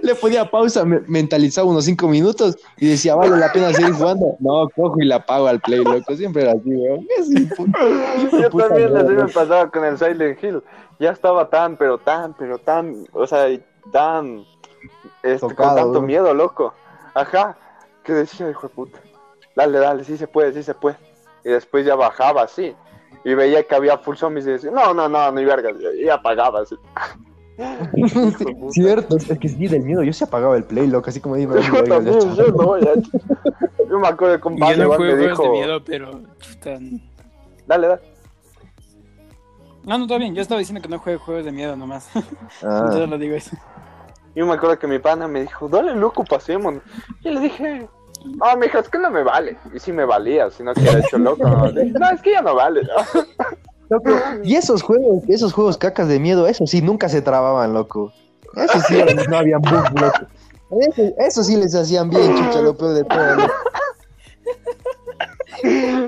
Le ponía pausa, me- mentalizaba unos cinco minutos y decía, vale la pena seguir jugando. No, cojo y la apago al play, loco. Siempre era así, weón. Yo también así me pasaba con el Silent Hill. Ya estaba tan, pero tan, pero tan, o sea, tan, este, Tocado, con tanto ¿no? miedo, loco. Ajá, que decía, hijo de puta, dale, dale, sí se puede, sí se puede. Y después ya bajaba así. Y veía que había full zombies y decía, no, no, no, ni verga. Y apagaba así. Cierto, es que sí, del miedo. Yo se apagaba el play, loco, así como dime. Yo también, yo no, ya. Yo me acuerdo que un Yo padre no me juegos de dijo, miedo, pero... chuta, dale, dale. No, no, está bien, yo estaba diciendo que no juego juegos de miedo nomás. Ah, Entonces lo digo eso. Yo me acuerdo que mi pana me dijo, dale loco, pasemos. Y le dije, no, mija, es que no me vale. Y sí me valía, sino que era hecho loco. No, no es que ya no vale. loco. Y esos juegos, esos juegos cacas de miedo, eso sí, nunca se trababan, loco. Eso sí, no había bug, loco. Eso, eso sí les hacían bien, chucha, lo peor de todo. loco.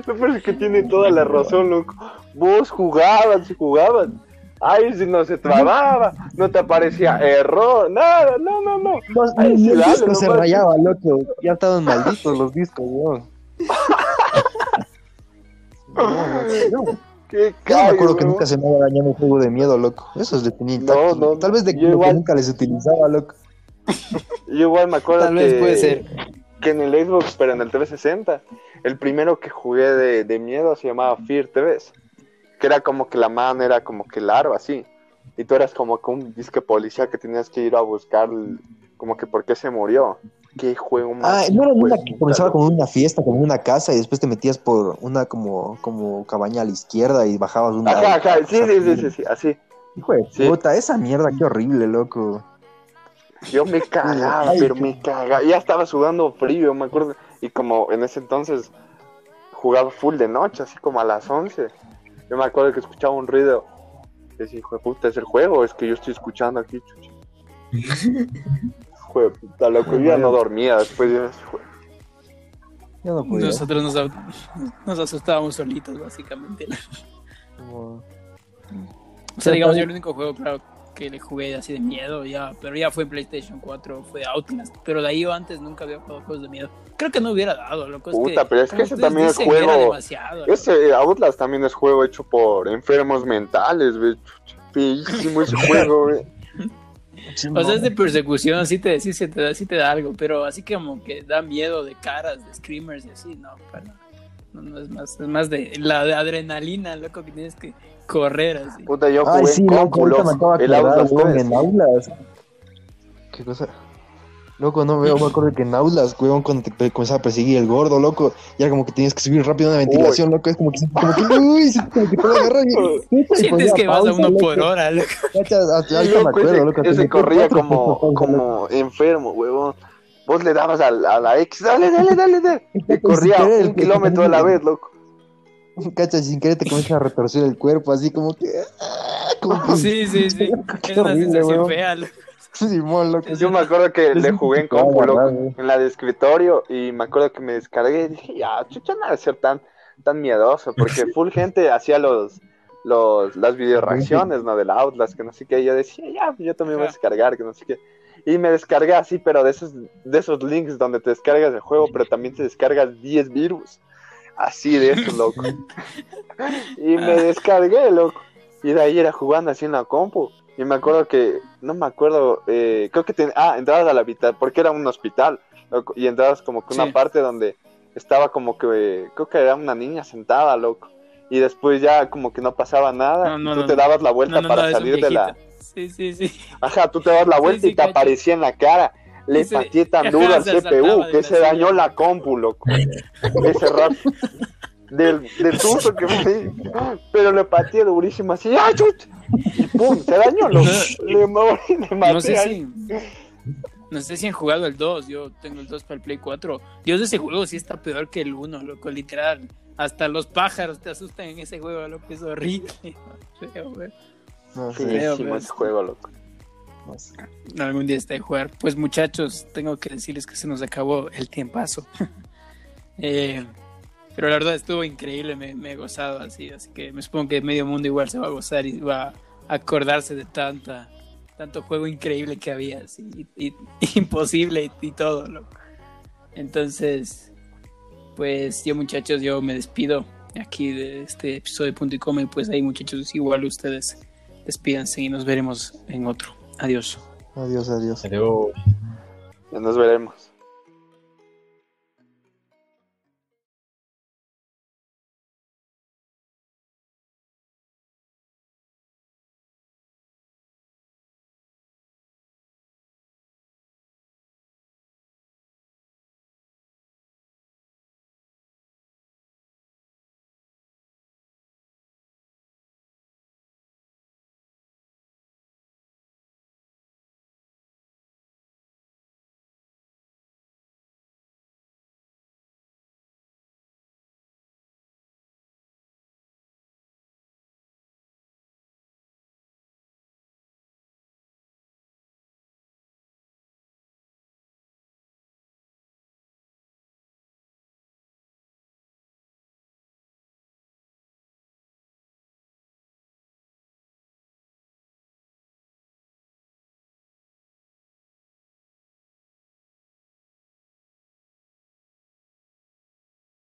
Lo peor es que tiene toda la razón, loco. Vos jugabas y jugabas. Ay, si no se trababa, no te aparecía error, nada, no, no, no. Los, Ay, sí, los dale, discos se rayaban, loco. Ya estaban malditos los discos, weón. No, no, no. Qué Yo no me acuerdo que nunca se me haya dañado un juego de miedo, loco. Esos de tenía No, intactos, no, loco. Tal vez de que igual. nunca les utilizaba, loco. Yo igual me acuerdo Tal vez que, puede ser. que en el Xbox, pero en el 360, el primero que jugué de, de miedo se llamaba Fear TV, que era como que la mano era como que largo así, y tú eras como que un disque policial que tenías que ir a buscar como que por qué se murió. Qué juego más. Ah, no era una que comenzaba como una fiesta, como una casa, y después te metías por una como, como cabaña a la izquierda y bajabas un Ajá, ajá, sí, sí, sí, sí, sí, así. Hijo de Sí. puta, esa mierda, qué horrible, loco. Yo me cagaba, pero me cagaba. Ya estaba sudando frío, me acuerdo. Y como en ese entonces jugaba full de noche, así como a las 11. Yo me acuerdo que escuchaba un ruido. Decía, hijo de puta, ¿es el juego? Es que yo estoy escuchando aquí, chucha. Hijo de puta, loco. Yo ya no dormía después de ese juego. Yo no podía. Nosotros nos, asustábamos solitos, básicamente. Como- O sea, digamos, yo el único juego, claro, que le jugué así de miedo, ya, pero ya fue en PlayStation 4, fue Outlast. Pero de ahí yo antes nunca había jugado juegos de miedo. Creo que no hubiera dado, loco. es Puta, pero es que ese también es juego-. Ese Outlast también es juego hecho por enfermos mentales, güey. Feísimo ese juego, güey. O sea, es de persecución, sí te, sí, se te da, sí te da algo, pero así como que da miedo de caras, de screamers y así, no, para, no, no es más, es más de la de adrenalina, loco, que tienes que correr así. Puta, yo Ay, jugué sí, en loco, ahorita me loco. acabo de 3. en aulas. ¿Qué cosa? Loco, no veo, me acuerdo que en aulas, weón, cuando te comenzaba a perseguir el gordo, loco, ya como que tenías que subir rápido una ventilación, loco, es como que, como que, uy, como que te agarrar y, Sientes que vas a pausa, uno loco. por hora, loco. Ahorita me Loco, acuerdo, loco. ese corría cuatro como, loco. como enfermo, huevón. Vos le dabas a, la- a la X, dale, dale, dale, dale. Y corría querer, un kilómetro a la vez, loco. Cacha, sin querer te comienza a retorcer el cuerpo, así como que. ah, Como que Sí, sí, sí. Qué Es una sensación fea, loco. Simón, loco. Yo me acuerdo que Es le jugué en compu, loco, eh. en la de escritorio, y me acuerdo que me descargué y dije, ya, chucha, no debe ser tan, tan miedoso, porque full gente hacía los, los, las videoreacciones, ¿no? Del Outlast, que no sé qué, y yo decía, ya, yo también voy a descargar, que no sé qué. Y me descargué así, pero de esos, de esos links donde te descargas el juego, pero también te descargas 10 virus. Así de eso, loco. Y me descargué, loco. Y de ahí era jugando así en la compu. Y me acuerdo que, no me acuerdo, eh, creo que ten- ah, entrabas al hospital, porque era un hospital, loco, y entrabas como que una Sí. parte donde estaba como que, eh, creo que era una niña sentada, loco. Y después ya como que no pasaba nada, No, no, y tú no, te dabas la vuelta para salir de la... Sí, sí, sí. Ajá, tú te das la vuelta Sí, sí, y te cacho. aparecía en la cara. Le Ese- pateé tan ajá, duro al CPU de que se silla. dañó la compu, loco. Ese rato. Del, del susto que me di. Pero le pateé durísimo así. ¡Ay, chuch! Y pum, se dañó, loco. Le, le maté No sé ahí. si. No sé si han jugado el 2. Yo tengo el 2 para el Play 4. Dios, ese juego sí está peor que el 1, loco. Literal. Hasta los pájaros te asustan en ese juego, loco. Es horrible. No sé, Feo, Feísimo ese juego, loco. no sé. Algún día está de jugar. Pues muchachos, tengo que decirles que se nos acabó el tiempazo. Eh, pero la verdad estuvo increíble, me, me he gozado así, así que me supongo que medio mundo igual se va a gozar y va a acordarse de tanta, tanto juego increíble que había, así, y, y- imposible y, y todo, loco. Entonces, pues yo muchachos, yo me despido aquí de este episodio de Punto y Come, pues ahí muchachos, igual ustedes despídanse y nos veremos en otro. Adiós. Adiós, adiós. Adiós. Ya nos veremos.